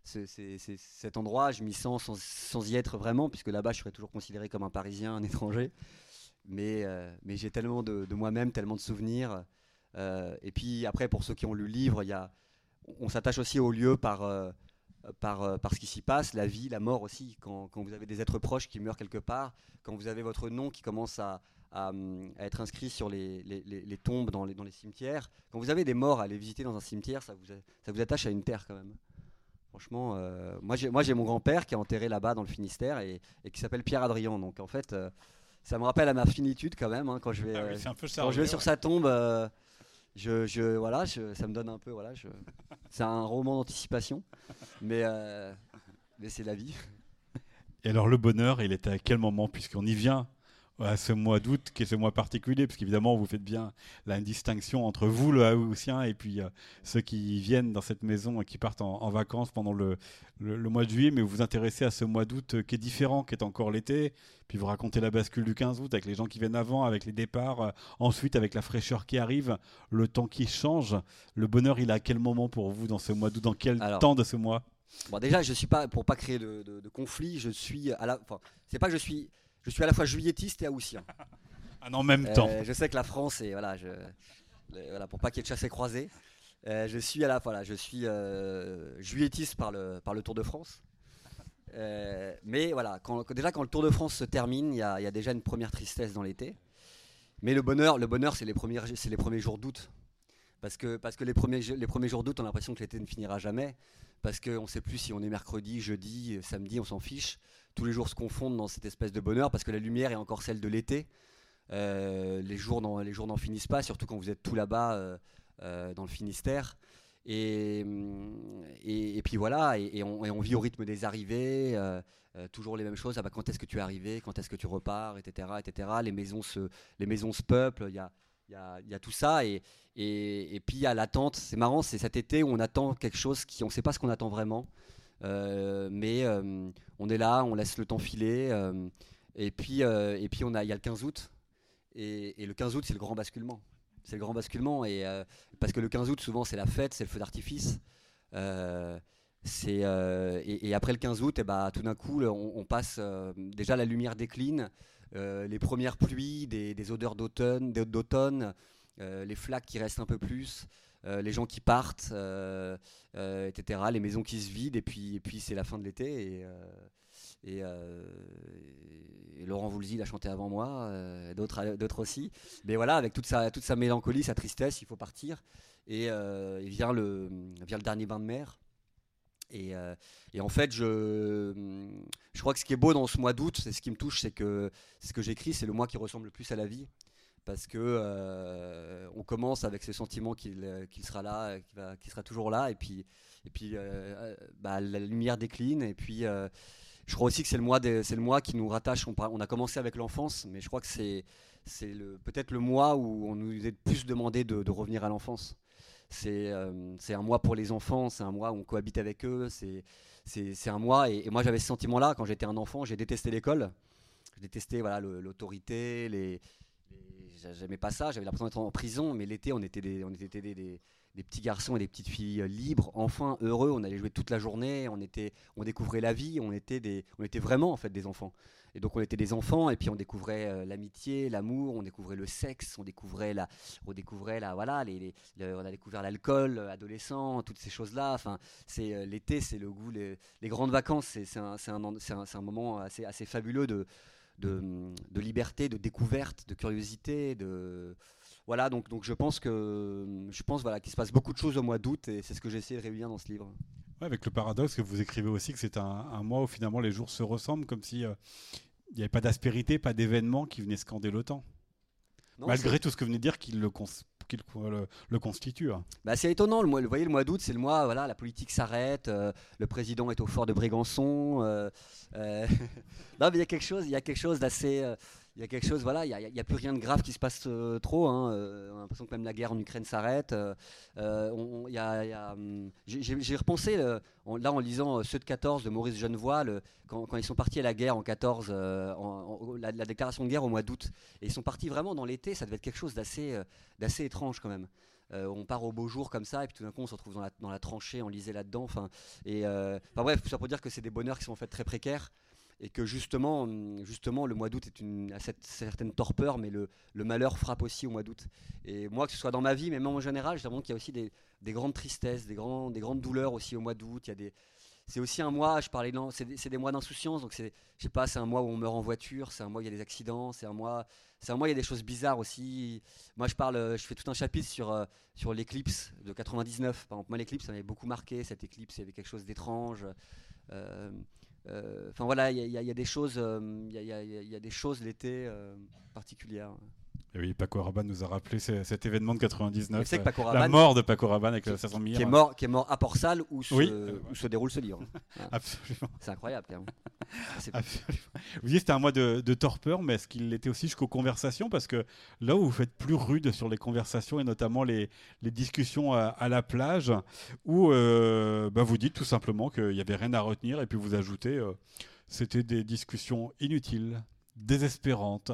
cet endroit, je m'y sens sans, y être vraiment, puisque là-bas, je serais toujours considéré comme un Parisien, un étranger. Mais, j'ai tellement de, moi-même, tellement de souvenirs. et puis après, pour ceux qui ont lu le livre, on s'attache aussi au lieu par par, euh, par ce qui s'y passe, la vie, la mort aussi. Quand, quand, vous avez des êtres proches qui meurent quelque part, quand vous avez votre nom qui commence à, à, être inscrit sur les, les, les, tombes dans les, dans les cimetières, quand vous avez des morts à aller visiter dans un cimetière, ça vous, ça vous attache à une terre quand même. Franchement, euh, moi j'ai mon grand-père qui est enterré là-bas dans le Finistère et, et qui s'appelle Pierre Adrien. Donc en fait, euh, ça me rappelle à ma finitude quand même hein, quand je vais, ah quand je vais sur sa tombe je, je, voilà, ça me donne un peu, voilà, c'est un roman d'anticipation, mais, euh, mais c'est la vie. Et alors le bonheur, il était à quel moment, puisqu'on y vient à ce mois d'août, qui est ce mois particulier, parce qu'évidemment, vous faites bien la distinction entre vous, le Haussien, et puis euh, ceux qui viennent dans cette maison et qui partent en, vacances pendant le, le, mois de juillet, mais vous vous intéressez à ce mois d'août euh, qui est différent, qui est encore l'été, puis vous racontez la bascule du 15 août avec les gens qui viennent avant, avec les départs, euh, ensuite avec la fraîcheur qui arrive, le temps qui change. Le bonheur, il est à quel moment pour vous dans ce mois d'août? Dans quel temps de ce mois? Bon, déjà, je suis pas pour pas créer de, de conflit. Je suis à la. Enfin, c'est pas que je suis je suis à la fois juilletiste et haussien. En même temps. Euh, je sais que la France est voilà, je, voilà pour pas qu'il y ait de chasse et croisée. Euh, je suis à la voilà, je suis euh, juilletiste par le par le Tour de France. mais voilà, quand, déjà quand le Tour de France se termine, il y, y a, déjà une première tristesse dans l'été. Mais le bonheur, le bonheur, c'est les premiers, c'est les premiers jours d'août, parce que parce que les premiers les premiers jours d'août, on a l'impression que l'été ne finira jamais, parce qu'on ne sait plus si on est mercredi, jeudi, samedi, on s'en fiche tous les jours se confondent dans cette espèce de bonheur parce que la lumière est encore celle de l'été. Euh, les jours n'en finissent pas, surtout quand vous êtes tout là-bas euh, euh, dans le Finistère. Et, et, puis voilà, et, on, vit au rythme des arrivées, toujours les mêmes choses. Ah bah, quand est-ce que tu es arrivé? Quand est-ce que tu repars? Etc. etc. Les, maisons se, les maisons se peuplent, il y a, y, a, y a, tout ça. Et, et, puis il y a l'attente. C'est marrant, c'est cet été où on attend quelque chose qui, on ne sait pas ce qu'on attend vraiment. Euh, mais on est là, on laisse le temps filer. et puis, et puis on a, il y a le 15 août. Et, le 15 août, c'est le grand basculement. C'est le grand basculement. Et, parce que le 15 août, souvent, c'est la fête, c'est le feu d'artifice. Euh, euh, et, après le 15 août, et eh bah, tout d'un coup, on, passe euh, déjà la lumière décline, les premières pluies, des, odeurs d'automne, d'automne les flaques qui restent un peu plus, les gens qui partent, etc. Les maisons qui se vident, et puis, et puis c'est la fin de l'été. Et, et, Laurent Voulzy l'a chanté avant moi, d'autres, d'autres aussi. Mais voilà, avec toute sa, toute sa mélancolie, sa tristesse, il faut partir. Et il vient le, vient le dernier bain de mer. Euh, et, en fait, je, je crois que ce qui est beau dans ce mois d'août, c'est ce qui me touche, c'est que ce que j'écris, c'est le mois qui ressemble le plus à la vie. Parce que euh, on commence avec ce sentiment qu'il sera là, qu'il sera toujours là, et puis, euh, bah, la lumière décline, et puis je crois aussi que c'est le mois, qui nous rattache. On, a commencé avec l'enfance, mais je crois que c'est, peut-être le mois où on nous est plus demandé de revenir à l'enfance. Euh, c'est un mois pour les enfants, c'est un mois où on cohabite avec eux, c'est un mois. Et, moi, j'avais ce sentiment-là quand j'étais un enfant. J'ai détesté l'école. Détestais voilà l'autorité, les, j'aimais pas ça. J'avais l'impression d'être en prison. Mais l'été, on était des, on était des, des, petits garçons et des petites filles libres, enfin heureux. On allait jouer toute la journée. On était, on découvrait la vie. On était des, on était vraiment en fait des enfants. Et donc on était des enfants et puis on découvrait euh, l'amitié, l'amour, on découvrait le sexe, on découvrait la, on découvrait la, voilà, les, on a découvert l'alcool, euh, adolescent, toutes ces choses-là. Enfin, c'est euh, l'été, c'est le goût, les, grandes vacances, c'est un, un, un, moment assez, assez fabuleux de, de, de, liberté, de découverte, de curiosité, de voilà. Donc, donc je pense que je pense voilà qu'il se passe beaucoup de choses au mois d'août et c'est ce que j'ai essayé de réunir dans ce livre avec le paradoxe que vous écrivez aussi que c'est un, mois où finalement les jours se ressemblent, comme si euh, il n'y avait pas d'aspérité, pas d'événement qui venait scander le temps. Malgré tout ce que vous venez de dire qu'il le, le, constitue. Hein. Bah, c'est étonnant, le mois, vous voyez, le mois d'août, c'est le mois, voilà, la politique s'arrête, euh, le président est au fort de Brégançon. Euh, non, mais il y a quelque chose, il y a quelque chose d'assez il y a quelque chose, voilà, il n'y a, plus rien de grave qui se passe euh, trop. Hein, euh, on a l'impression que même la guerre en Ukraine s'arrête. Euh, j'ai repensé, là, en lisant Ceux de 14 de Maurice Genevoix, quand, ils sont partis à la guerre en 14, la, déclaration de guerre au mois d'août, et ils sont partis vraiment dans l'été, ça devait être quelque chose d'assez étrange quand même. on part au beau jour comme ça, et puis tout d'un coup on se retrouve dans la, tranchée, enlisé là-dedans. Enfin, bref, ça pour dire que c'est des bonheurs qui sont en fait très précaires et que justement, justement le mois d'août est une, a cette certaine torpeur, mais le, malheur frappe aussi au mois d'août. Et moi, que ce soit dans ma vie, mais même en général, je qu'il y a aussi des, des, grandes tristesses, des, grands, des grandes douleurs aussi au mois d'août. Il y a des, c'est aussi un mois, je parlais, c'est des, mois d'insouciance, donc c'est, je sais pas, c'est un mois où on meurt en voiture, c'est un mois où il y a des accidents, c'est un mois, c'est un mois où il y a des choses bizarres aussi. Moi, je parle, je fais tout un chapitre sur euh, sur l'éclipse de 99. Par exemple, moi, l'éclipse, ça m'avait beaucoup marqué. Cette éclipse, il y avait quelque chose d'étrange. Euh, enfin voilà, il y, a des choses, il y, a des choses l'été euh, particulières. Et oui, Paco Rabanne nous a rappelé cet événement de 99, que Paco Rabanne, la mort de Paco Rabanne avec qui est mort, qui est mort à Port-Salle où, se, déroule ce livre. Absolument. C'est incroyable. Absolument. Vous disiez c'était un mois de, torpeur, mais est-ce qu'il l'était aussi jusqu'aux conversations? Parce que là où vous faites plus rude sur les conversations et notamment les, les discussions à, la plage, où euh, bah, vous dites tout simplement qu'il n'y avait rien à retenir et puis vous ajoutez euh, c'était des discussions inutiles, désespérantes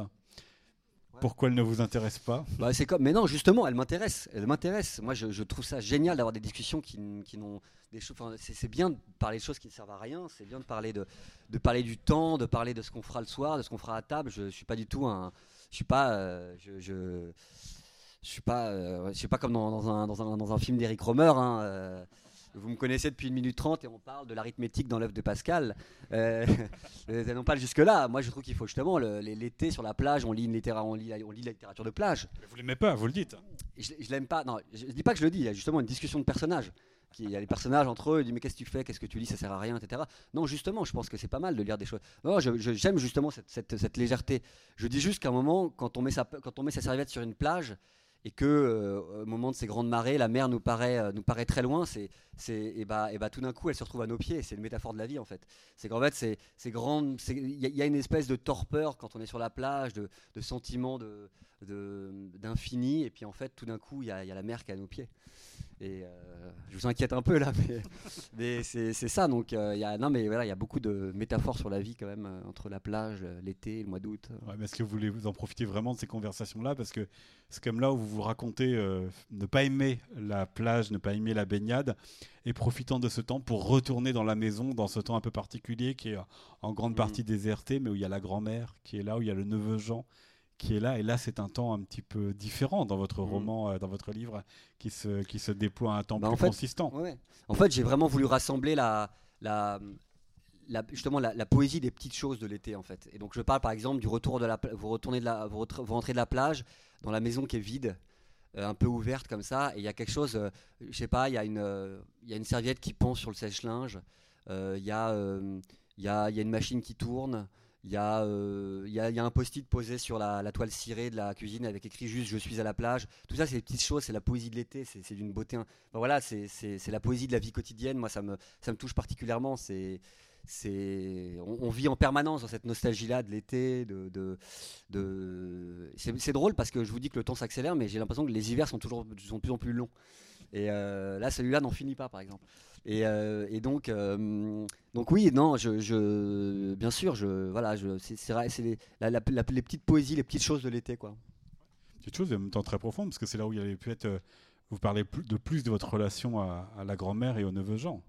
pourquoi elle ne vous intéresse pas? Bah, C'est comme, mais non, justement, elle m'intéresse. Elle m'intéresse. Moi, je, trouve ça génial d'avoir des discussions qui, qui n'ont des choses. c'est, bien de parler de choses qui ne servent à rien. C'est bien de parler de, de parler du temps, de parler de ce qu'on fera le soir, de ce qu'on fera à table. Je, ne suis pas du tout un. Je suis pas. Euh, je, je, suis pas. Euh, je suis pas comme dans, un, dans, un, dans un film d'Eric Romer. Hein, euh, vous me connaissez depuis une minute trente et on parle de l'arithmétique dans l'œuvre de Pascal. Euh, euh non pas jusque-là. Moi, je trouve qu'il faut justement l'été sur la plage, on lit, une on, lit, on lit la littérature de plage. Mais vous l'aimez pas, vous le dites. Je, je l'aime pas. Non, je, dis pas que je le dis. Il y a justement une discussion de personnages. Il y a les personnages entre eux, ils disent mais qu'est-ce que tu fais, qu'est-ce que tu lis, ça sert à rien, etc. Non, justement, je pense que c'est pas mal de lire des choses. Non, j'aime justement cette, cette, cette, légèreté. Je dis juste qu'à un moment, quand on met sa, quand on met sa serviette sur une plage et que euh, au moment de ces grandes marées, la mer nous paraît, euh, nous paraît très loin, c'est, et bah, et bah, tout d'un coup, elle se retrouve à nos pieds. C'est une métaphore de la vie en fait. C'est qu'en fait, c'est, il y, a une espèce de torpeur quand on est sur la plage, de, de sentiment de, d'infini, et puis en fait, tout d'un coup, il y y a, la mer qui est à nos pieds. Et euh, je vous inquiète un peu là, mais, mais c'est, ça. Donc, il y a, non, mais voilà, il y a beaucoup de métaphores sur la vie quand même entre la plage, l'été, le mois d'août. Ouais, mais est-ce que vous voulez vous en profiter vraiment de ces conversations-là, parce que c'est comme là où vous vous racontez euh, ne pas aimer la plage, ne pas aimer la baignade, et profitant de ce temps pour retourner dans la maison, dans ce temps un peu particulier qui est en grande mmh. partie déserté, mais où il y a la grand-mère qui est là, où il y a le neveu Jean qui est là. Et là, c'est un temps un petit peu différent dans votre mmh. roman, euh, dans votre livre, qui se, qui se déploie à un temps bah, plus consistant. En fait, j'ai vraiment voulu rassembler la, la, justement la, poésie des petites choses de l'été en fait. Et donc je parle par exemple du retour de la vous retournez de la vous, rentrez de la plage dans la maison qui est vide, euh, un peu ouverte comme ça, et il y a quelque chose, euh, je sais pas, il y a une euh, y a une serviette qui pend sur le sèche-linge, il y y a il y a une machine qui tourne. Il y, a, il, y a, y, a, un post-it posé sur la, toile cirée de la cuisine avec écrit juste Je suis à la plage. Tout ça, c'est des petites choses, c'est la poésie de l'été, c'est d'une beauté. voilà, c'est la poésie de la vie quotidienne. Moi, ça me, ça me touche particulièrement. C'est c'est on, vit en permanence dans cette nostalgie-là de l'été. De, de, C'est drôle parce que je vous dis que le temps s'accélère, mais j'ai l'impression que les hivers sont toujours sont de plus en plus longs. Et euh, là, celui-là n'en finit pas, par exemple. Et, euh, et donc, euh, donc oui, non, je, je, bien sûr, je, voilà, c'est les, les petites poésies, les petites choses de l'été, quoi. Quelque chose de même temps très profond, parce que c'est là où il y avait pu être. Vous parlez de plus de votre relation à, à la grand-mère et au neveu Jean.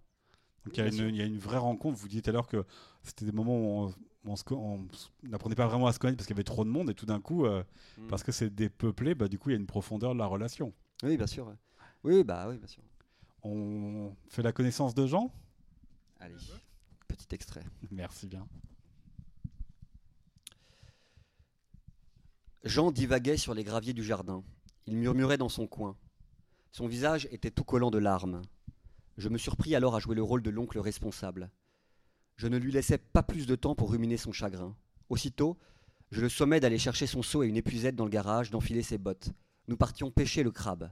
Donc il y, a une, vraie rencontre. Vous à l'heure que c'était des moments où on n'apprenait pas vraiment à se connaître parce qu'il y avait trop de monde et tout d'un coup, euh, mm. parce que c'est dépeuplé, bah, du coup il y a une profondeur de la relation. Oui, bien sûr. Oui, bah oui, bien sûr. On fait la connaissance de Jean? Allez, petit extrait. Merci bien. Jean divaguait sur les graviers du jardin. Il murmurait dans son coin. Son visage était tout collant de larmes. Je me surpris alors à jouer le rôle de l'oncle responsable. Je ne lui laissais pas plus de temps pour ruminer son chagrin. Aussitôt, je le sommais d'aller chercher son seau et une épuisette dans le garage, d'enfiler ses bottes. Nous partions pêcher le crabe.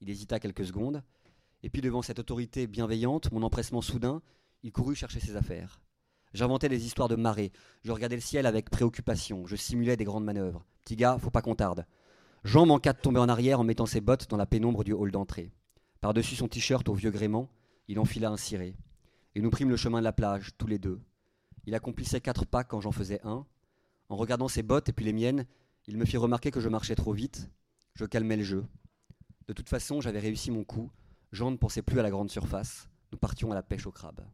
Il hésita quelques secondes, et puis devant cette autorité bienveillante, mon empressement soudain, il courut chercher ses affaires. J'inventais des histoires de marée, je regardais le ciel avec préoccupation, je simulais des grandes manœuvres. Petit gars, faut pas qu'on tarde. Jean manqua de tomber en arrière en mettant ses bottes dans la pénombre du hall d'entrée. Par-dessus son t-shirt au vieux gréement, il enfila un ciré. Et nous prîmes le chemin de la plage, tous les deux. Il accomplissait quatre pas quand j'en faisais un. En regardant ses bottes et puis les miennes, il me fit remarquer que je marchais trop vite. Je calmais le jeu. De toute façon, j'avais réussi mon coup. Jean ne pensait plus à la grande surface. Nous partions à la pêche au crabe.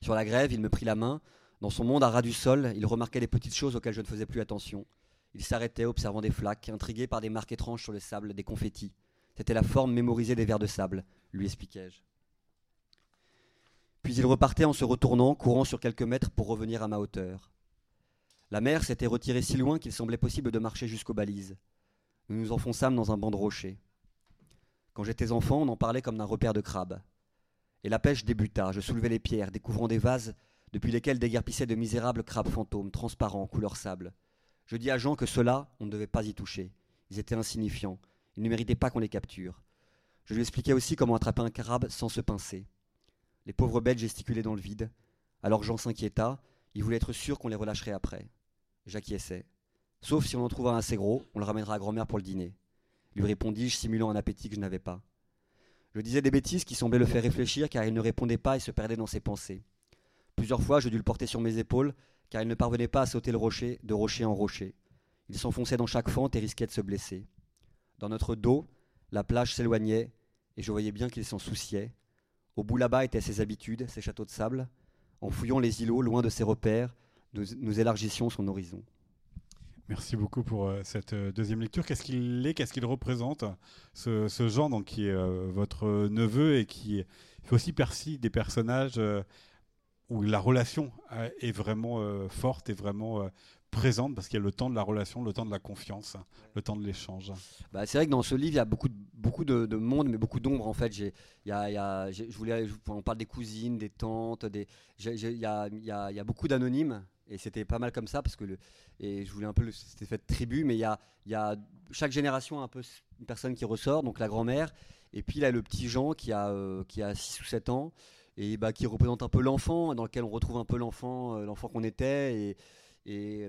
Sur la grève, il me prit la main. Dans son monde à ras du sol, il remarquait des petites choses auxquelles je ne faisais plus attention. Il s'arrêtait, observant des flaques, intrigué par des marques étranges sur le sable, des confettis. C'était la forme mémorisée des vers de sable, lui expliquai-je. Puis il repartait en se retournant, courant sur quelques mètres pour revenir à ma hauteur. La mer s'était retirée si loin qu'il semblait possible de marcher jusqu'aux balises. Nous nous enfonçâmes dans un banc de rochers. Quand j'étais enfant, on en parlait comme d'un repère de crabes. Et la pêche débuta, je soulevais les pierres, découvrant des vases depuis lesquels déguerpissaient de misérables crabes fantômes, transparents, couleur sable. Je dis à Jean que ceux-là, on ne devait pas y toucher. Ils étaient insignifiants, ils ne méritaient pas qu'on les capture. Je lui expliquais aussi comment attraper un crabe sans se pincer. Les pauvres bêtes gesticulaient dans le vide. Alors Jean s'inquiéta, il voulait être sûr qu'on les relâcherait après. J'acquiesçais. Sauf si on en trouve un assez gros, on le ramènera à grand-mère pour le dîner. Lui répondis-je, simulant un appétit que je n'avais pas. Je disais des bêtises qui semblaient le faire réfléchir car il ne répondait pas et se perdait dans ses pensées. Plusieurs fois, je dus le porter sur mes épaules car il ne parvenait pas à sauter le rocher de rocher en rocher. Il s'enfonçait dans chaque fente et risquait de se blesser. Dans notre dos, la plage s'éloignait, et je voyais bien qu'il s'en souciait. Au bout là-bas étaient ses habitudes, ses châteaux de sable. En fouillant les îlots, loin de ses repères, nous, élargissions son horizon. Merci beaucoup pour euh, cette euh, deuxième lecture. Qu'est-ce qu'il est, qu'est-ce qu'il représente, ce, ce, Jean donc, qui est euh, votre neveu et qui fait aussi partie des personnages où la relation est vraiment forte et vraiment présente? Parce qu'il y a le temps de la relation, le temps de la confiance, le temps de l'échange. Bah, c'est vrai que dans ce livre, il y a beaucoup de, beaucoup de, monde, mais beaucoup d'ombre en fait. J'ai, y a, je voulais, on parle des cousines, des tantes, il y a beaucoup d'anonymes Et c'était pas mal comme ça parce que le, et je voulais un peu c'était fait tribu, mais il y a, y a chaque génération un peu une personne qui ressort, donc la grand-mère, et puis là le petit Jean qui a euh, qui a 6 ou 7 ans et bah, qui représente un peu l'enfant, dans lequel on retrouve un peu l'enfant, euh, l'enfant qu'on était et, et,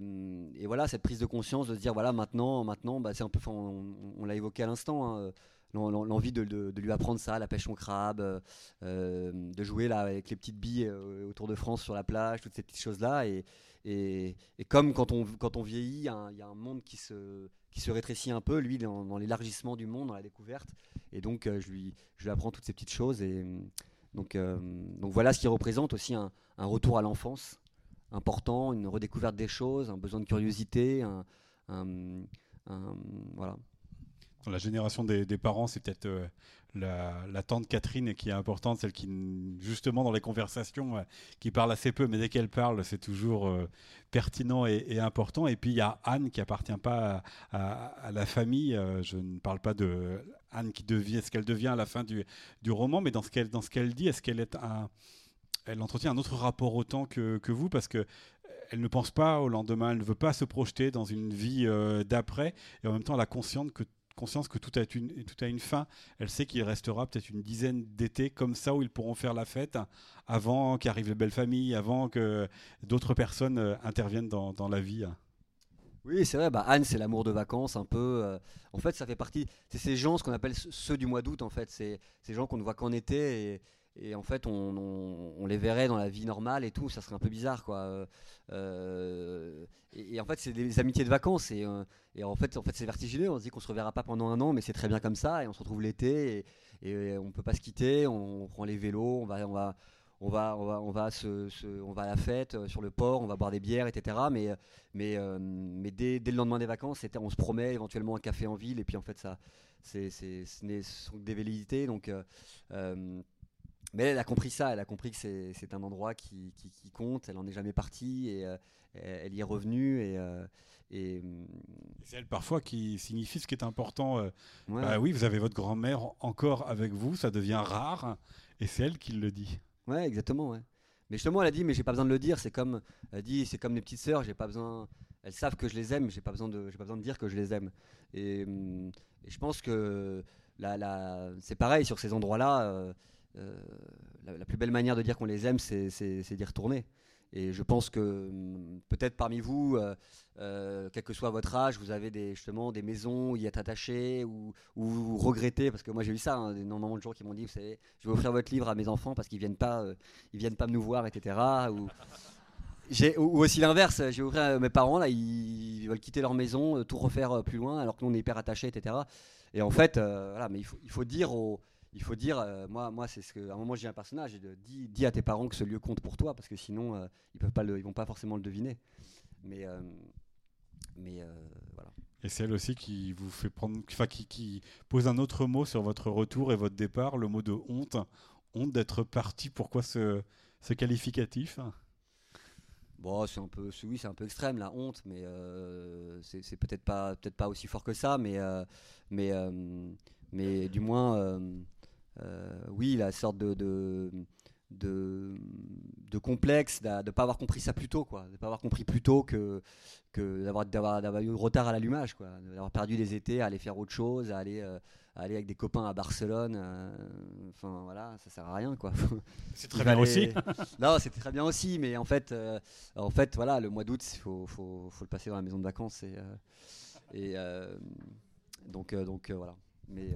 et, voilà cette prise de conscience de se dire voilà maintenant maintenant bah, c'est un peu on, on l'a évoqué à l'instant hein, l'envie de, de, lui apprendre ça, la pêche au crabe, euh, de jouer là avec les petites billes euh, autour de France sur la plage, toutes ces petites choses-là. Et, et, comme quand on, quand on vieillit, il y, a un monde qui se, qui se rétrécit un peu, lui, dans, dans l'élargissement du monde, dans la découverte. Et donc, euh, je, lui, je lui apprends toutes ces petites choses. Et donc, donc voilà ce qui représente aussi un, un retour à l'enfance important, une redécouverte des choses, un besoin de curiosité, voilà la génération des, parents, c'est peut-être euh, la, tante Catherine qui est importante, celle qui, justement, dans les conversations, euh, qui parle assez peu, mais dès qu'elle parle, c'est toujours euh, pertinent et, important. Et puis il y a Anne qui appartient pas à, la famille. je ne parle pas de Anne qui devient ce qu'elle devient à la fin du, roman, mais dans ce qu'elle dit, est-ce qu'elle est un elle entretient un autre rapport au temps que, que vous? Parce que elle ne pense pas au lendemain, elle ne veut pas se projeter dans une vie d'après, et en même temps elle a conscience que conscience que tout a une, tout a une fin. Elle sait qu'il restera peut-être une dizaine d'étés comme ça où ils pourront faire la fête avant qu'arrivent les belles familles, avant que d'autres personnes euh, interviennent dans, dans la vie. Oui, c'est vrai. Bah, Anne, c'est l'amour de vacances, un peu. Euh, en fait, ça fait partie. C'est ces gens, ce qu'on appelle ceux du mois d'août. En fait, c'est ces gens qu'on ne voit qu'en été et en fait on, les verrait dans la vie normale et tout, ça serait un peu bizarre quoi. Euh, et, en fait c'est des amitiés de vacances et, euh, et, en fait en fait c'est vertigineux. On se dit qu'on se reverra pas pendant un an, mais c'est très bien comme ça et on se retrouve l'été et, et, on peut pas se quitter. On, prend les vélos, on va on va on va, on va, on va, à la fête euh, sur le port, on va boire des bières, etc. Mais, mais, dès, le lendemain des vacances, on se promet éventuellement un café en ville. Et puis en fait, ça, c'est, ce sont des velléités. Donc, mais elle a compris ça, elle a compris que c'est un endroit qui, qui, compte, elle n'en est jamais partie et euh, elle y est revenue. Et, euh, et c'est elle parfois qui signifie ce qui est important. Euh, bah oui, vous avez votre grand-mère encore avec vous, ça devient rare et c'est elle qui le dit. Ouais, exactement. Ouais. Mais justement, elle a dit, mais j'ai pas besoin de le dire. C'est comme, elle dit, c'est comme les petites sœurs. J'ai pas besoin. Elles savent que je les aime. J'ai pas besoin de, j'ai pas besoin de dire que je les aime. Et, et je pense que la, c'est pareil sur ces endroits-là. Euh, la, plus belle manière de dire qu'on les aime, c'est d'y retourner. Et je pense que hum, peut-être parmi vous, euh, euh, quel que soit votre âge, vous avez des, justement des maisons où y êtes attaché ou, ou vous regrettez, parce que moi j'ai eu ça, hein, énormément de gens qui m'ont dit, vous savez, je vais offrir votre livre à mes enfants parce qu'ils viennent pas, ils viennent pas me nous voir, etc. Ou, aussi l'inverse, j'ai ouvert mes parents là, ils, veulent quitter leur maison, tout refaire plus loin, alors que nous on est hyper attachés, etc. Et en fait, mais il faut, il faut dire aux il faut dire, euh, moi, moi c'est ce que, à un moment, j'ai un personnage, et dis, dis, à tes parents que ce lieu compte pour toi, parce que sinon, euh, ils peuvent pas le, ils vont pas forcément le deviner. Mais, euh, mais voilà. Et c'est elle aussi qui vous fait prendre, enfin, qui, qui, pose un autre mot sur votre retour et votre départ, le mot de honte, honte d'être parti. Pourquoi ce, ce qualificatif? Bon, c'est un peu, oui, c'est un peu extrême la honte, mais c'est peut-être pas, peut-être pas aussi fort que ça, mais, mais, mais du moins oui, la sorte de, de, de, complexe de ne pas avoir compris ça plus tôt, quoi, de pas avoir compris plus tôt que, que d'avoir, d'avoir, eu retard à l'allumage, quoi, d'avoir perdu des étés à aller faire autre chose, à aller, euh, aller avec des copains à Barcelone, euh, enfin voilà, ça sert à rien, quoi. C'est très bien aussi. non, c'était très bien aussi, mais en fait, en fait, voilà, le mois d'août, il faut, faut, faut, le passer dans la maison de vacances et, et donc, donc voilà, mais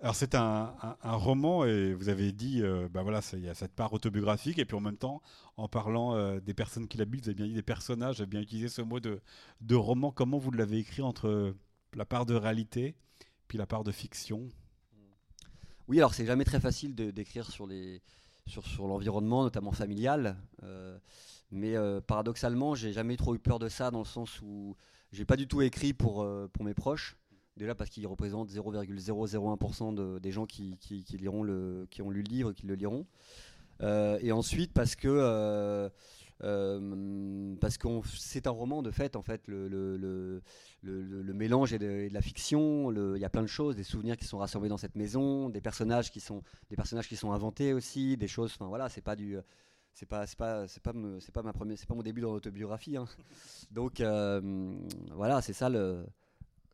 alors c'est un, roman et vous avez dit, euh, bah voilà, il y a cette part autobiographique et puis en même temps, en parlant euh, des personnes qui l'habitent, vous avez bien dit des personnages, vous avez bien utilisé ce mot de, de roman. Comment vous l'avez écrit entre la part de réalité puis la part de fiction? Oui, alors c'est jamais très facile d'écrire sur les sur, l'environnement, notamment familial. Euh, mais paradoxalement, j'ai jamais trop eu peur de ça dans le sens où j'ai pas du tout écrit pour, pour mes proches. Déjà parce qu'il représente 0,001% des gens qui, liront le, qui ont lu le livre, qui le liront. Euh, et ensuite parce que euh, euh, c'est un roman de fait en fait le, le, le, mélange et de, la fiction il y a plein de choses des souvenirs qui sont rassemblés dans cette maison des personnages qui sont des personnages qui sont inventés aussi des choses enfin voilà c'est pas du c'est pas c'est pas c'est pas c'est pas ma première c'est pas mon début dans l'autobiographie hein. donc voilà c'est ça le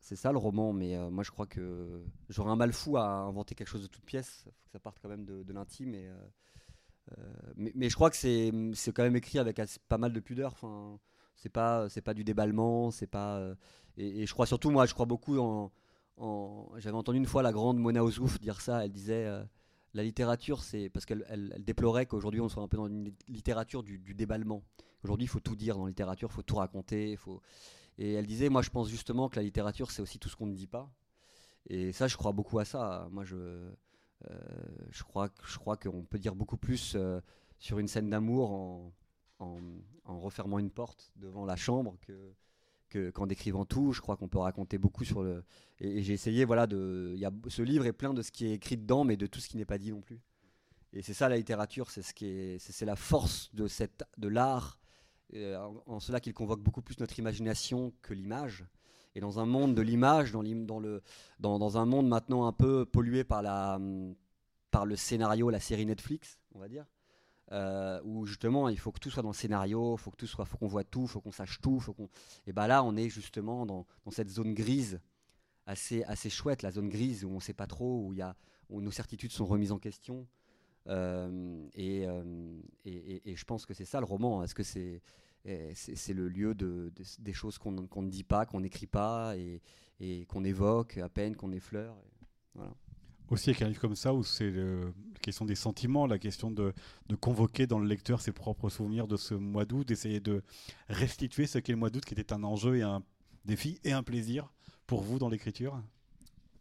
c'est ça le roman mais moi je crois que j'aurais un mal fou à inventer quelque chose de toute pièce faut que ça parte quand même de, l'intime et mais, mais, je crois que c'est c'est quand même écrit avec pas mal de pudeur enfin c'est pas c'est pas du déballement c'est pas et, je crois surtout moi je crois beaucoup en, j'avais entendu une fois la grande Mona Ozouf dire ça elle disait la littérature, c'est parce qu'elle elle, déplorait qu'aujourd'hui on soit un peu dans une littérature du, déballement. Aujourd'hui, il faut tout dire dans la littérature, il faut tout raconter. Faut... Et elle disait, moi je pense justement que la littérature, c'est aussi tout ce qu'on ne dit pas. Et ça, je crois beaucoup à ça. Moi, je, euh, je crois, je crois qu'on peut dire beaucoup plus euh, sur une scène d'amour en, refermant une porte devant la chambre que, qu'en décrivant tout, je crois qu'on peut raconter beaucoup sur le. Et, j'ai essayé, voilà, de. Y a, ce livre est plein de ce qui est écrit dedans, mais de tout ce qui n'est pas dit non plus. Et c'est ça la littérature, c'est ce la force de de l'art, en, cela qu'il convoque beaucoup plus notre imagination que l'image. Et dans un monde de l'image, dans, dans, un monde maintenant un peu pollué par la, par le scénario, la série Netflix, on va dire. Euh, où justement il faut que tout soit dans le scénario, faut que tout soit, faut qu'on voit tout, faut qu'on sache tout, faut. Et ben là on est justement dans, cette zone grise assez assez chouette, la zone grise où on sait pas trop, il y a où nos certitudes sont remises en question. Euh, euh, et, je pense que c'est ça le roman. Est-ce que c'est c'est le lieu de, des choses qu'on ne dit pas, qu'on n'écrit pas et, qu'on évoque à peine, qu'on effleure. voilà aussi avec un livre comme ça où c'est la question des sentiments, la question de, convoquer dans le lecteur ses propres souvenirs de ce mois d'août, d'essayer de restituer ce qu'est le mois d'août, qui était un enjeu et un défi et un plaisir pour vous dans l'écriture?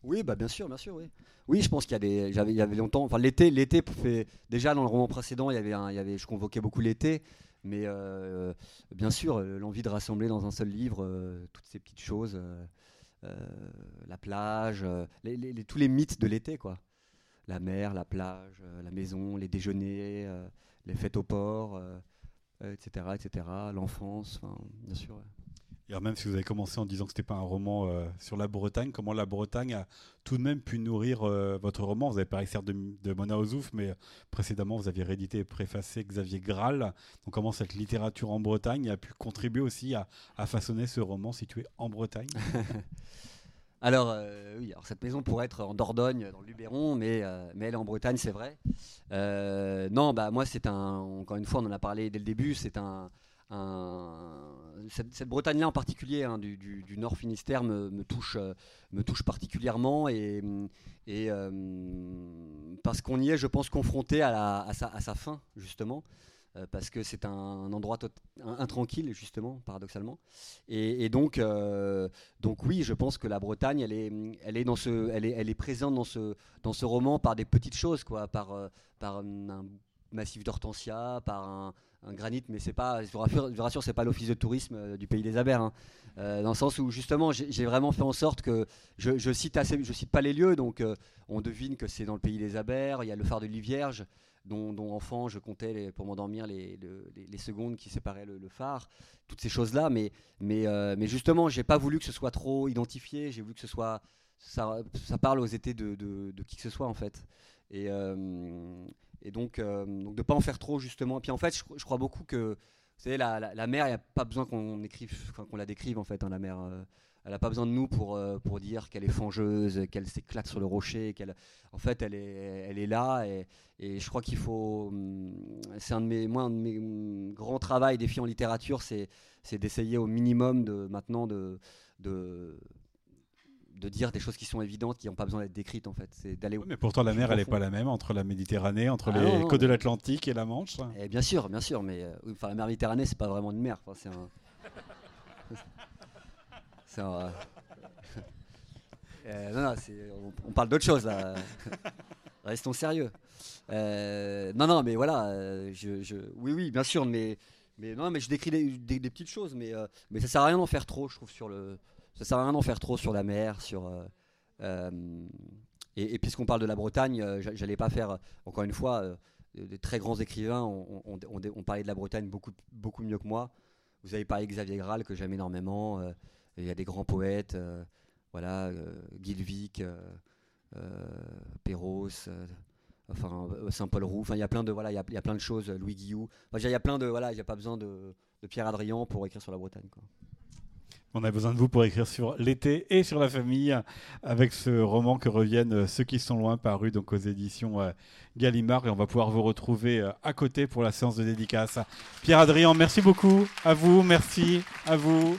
Oui, bah bien sûr, bien sûr, oui. Oui, je pense qu'il y a des, j'avais, y avait longtemps, enfin l'été, l'été, déjà dans le roman précédent, il y avait, y avait, je convoquais beaucoup l'été, mais euh, bien sûr, l'envie de rassembler dans un seul livre euh, toutes ces petites choses. Euh, euh, la plage, euh, tous les mythes de l'été, quoi. La mer, la plage, euh, la maison, les déjeuners, les fêtes au port, etc., etc. L'enfance, bien sûr. Alors même si vous avez commencé en disant que ce n'était pas un roman sur la Bretagne, comment la Bretagne a tout de même pu nourrir votre roman? Vous avez parlé certes de, Mona Ozouf, mais précédemment vous aviez réédité et préfacé Xavier Graal. Donc comment cette littérature en Bretagne a pu contribuer aussi à, façonner ce roman situé en Bretagne? Alors, euh, oui, alors cette maison pourrait être en Dordogne, dans le Luberon, mais, euh, mais elle est en Bretagne, c'est vrai. Euh, non, bah, moi, c'est un. Encore une fois, on en a parlé dès le début, c'est un. Cette, Bretagne-là en particulier, hein, du, Nord Finistère, me, touche, me touche particulièrement et, et parce qu'on y est, je pense, confronté à, sa, fin, justement. Euh, parce que c'est un, endroit intranquille justement, paradoxalement. Et, donc, euh, donc oui, je pense que la Bretagne, elle est, elle est présente dans ce, dans ce roman par des petites choses, quoi, par, euh, par un massif d'hortensia, par un, granit, mais c'est pas, je vous rassure, rassure c'est pas l'office de tourisme du pays des Abers, hein. dans le sens où justement j'ai vraiment fait en sorte que je, je cite pas les lieux, donc on devine que c'est dans le pays des Abers. Il y a le phare de Livierge, dont, enfant je comptais pour m'endormir les, secondes qui séparaient le, phare, toutes ces choses-là. Mais, mais, euh, mais justement, j'ai pas voulu que ce soit trop identifié. J'ai voulu que ce soit ça, parle aux étés de, de, qui que ce soit en fait. Et, euh, et donc, euh, donc de pas en faire trop justement. Et puis en fait, je, crois beaucoup que vous savez, la, la, mer, il n'y a pas besoin qu'on écrive, qu'on la décrive en fait, hein, la mer elle n'a pas besoin de nous pour, euh, pour dire qu'elle est fangeuse, qu'elle s'éclate sur le rocher, qu'elle, en fait, elle est, elle est là. Et, et je crois qu'il faut. Hum, c'est un de mes, moi, de mes hum, grands travaux, défis en littérature, c'est, c'est d'essayer au minimum de maintenant de, de de dire des choses qui sont évidentes, qui n'ont pas besoin d'être décrites en fait. C'est d'aller. mais pourtant la mer, elle n'est pas la même entre la Méditerranée, entre ah les côtes de l'Atlantique et la Manche. Et eh, bien sûr, bien sûr, mais euh, enfin la mer Méditerranée, c'est pas vraiment une mer. Enfin, c'est un... Euh, non, on, parle d'autre chose là. Restons sérieux. Euh, non, non, mais voilà. Euh, je, oui, oui, bien sûr, mais, mais non, mais je décris des, petites choses, mais, mais ça sert à rien d'en faire trop, je trouve, sur le. Ça sert à rien d'en faire trop sur la mer, sur. et, puisqu'on parle de la Bretagne, j'allais pas faire, encore une fois, des très grands écrivains ont, on, parlait de la Bretagne beaucoup, beaucoup mieux que moi. Vous avez parlé de Xavier Graal, que j'aime énormément. Il y a des grands poètes, euh, voilà, euh, euh, Perros, enfin Saint-Paul Roux. Enfin, il y a plein de voilà, il y a, plein de choses. Louis Guillou. Enfin, il y a voilà, il n'y a pas besoin de, Pierre Adrien pour écrire sur la Bretagne. On a besoin de vous pour écrire sur l'été et sur la famille avec ce roman que reviennent ceux qui sont loin paru donc aux éditions euh, Gallimard et on va pouvoir vous retrouver euh, à côté pour la séance de dédicace. Pierre Adrien, merci beaucoup à vous, merci à vous.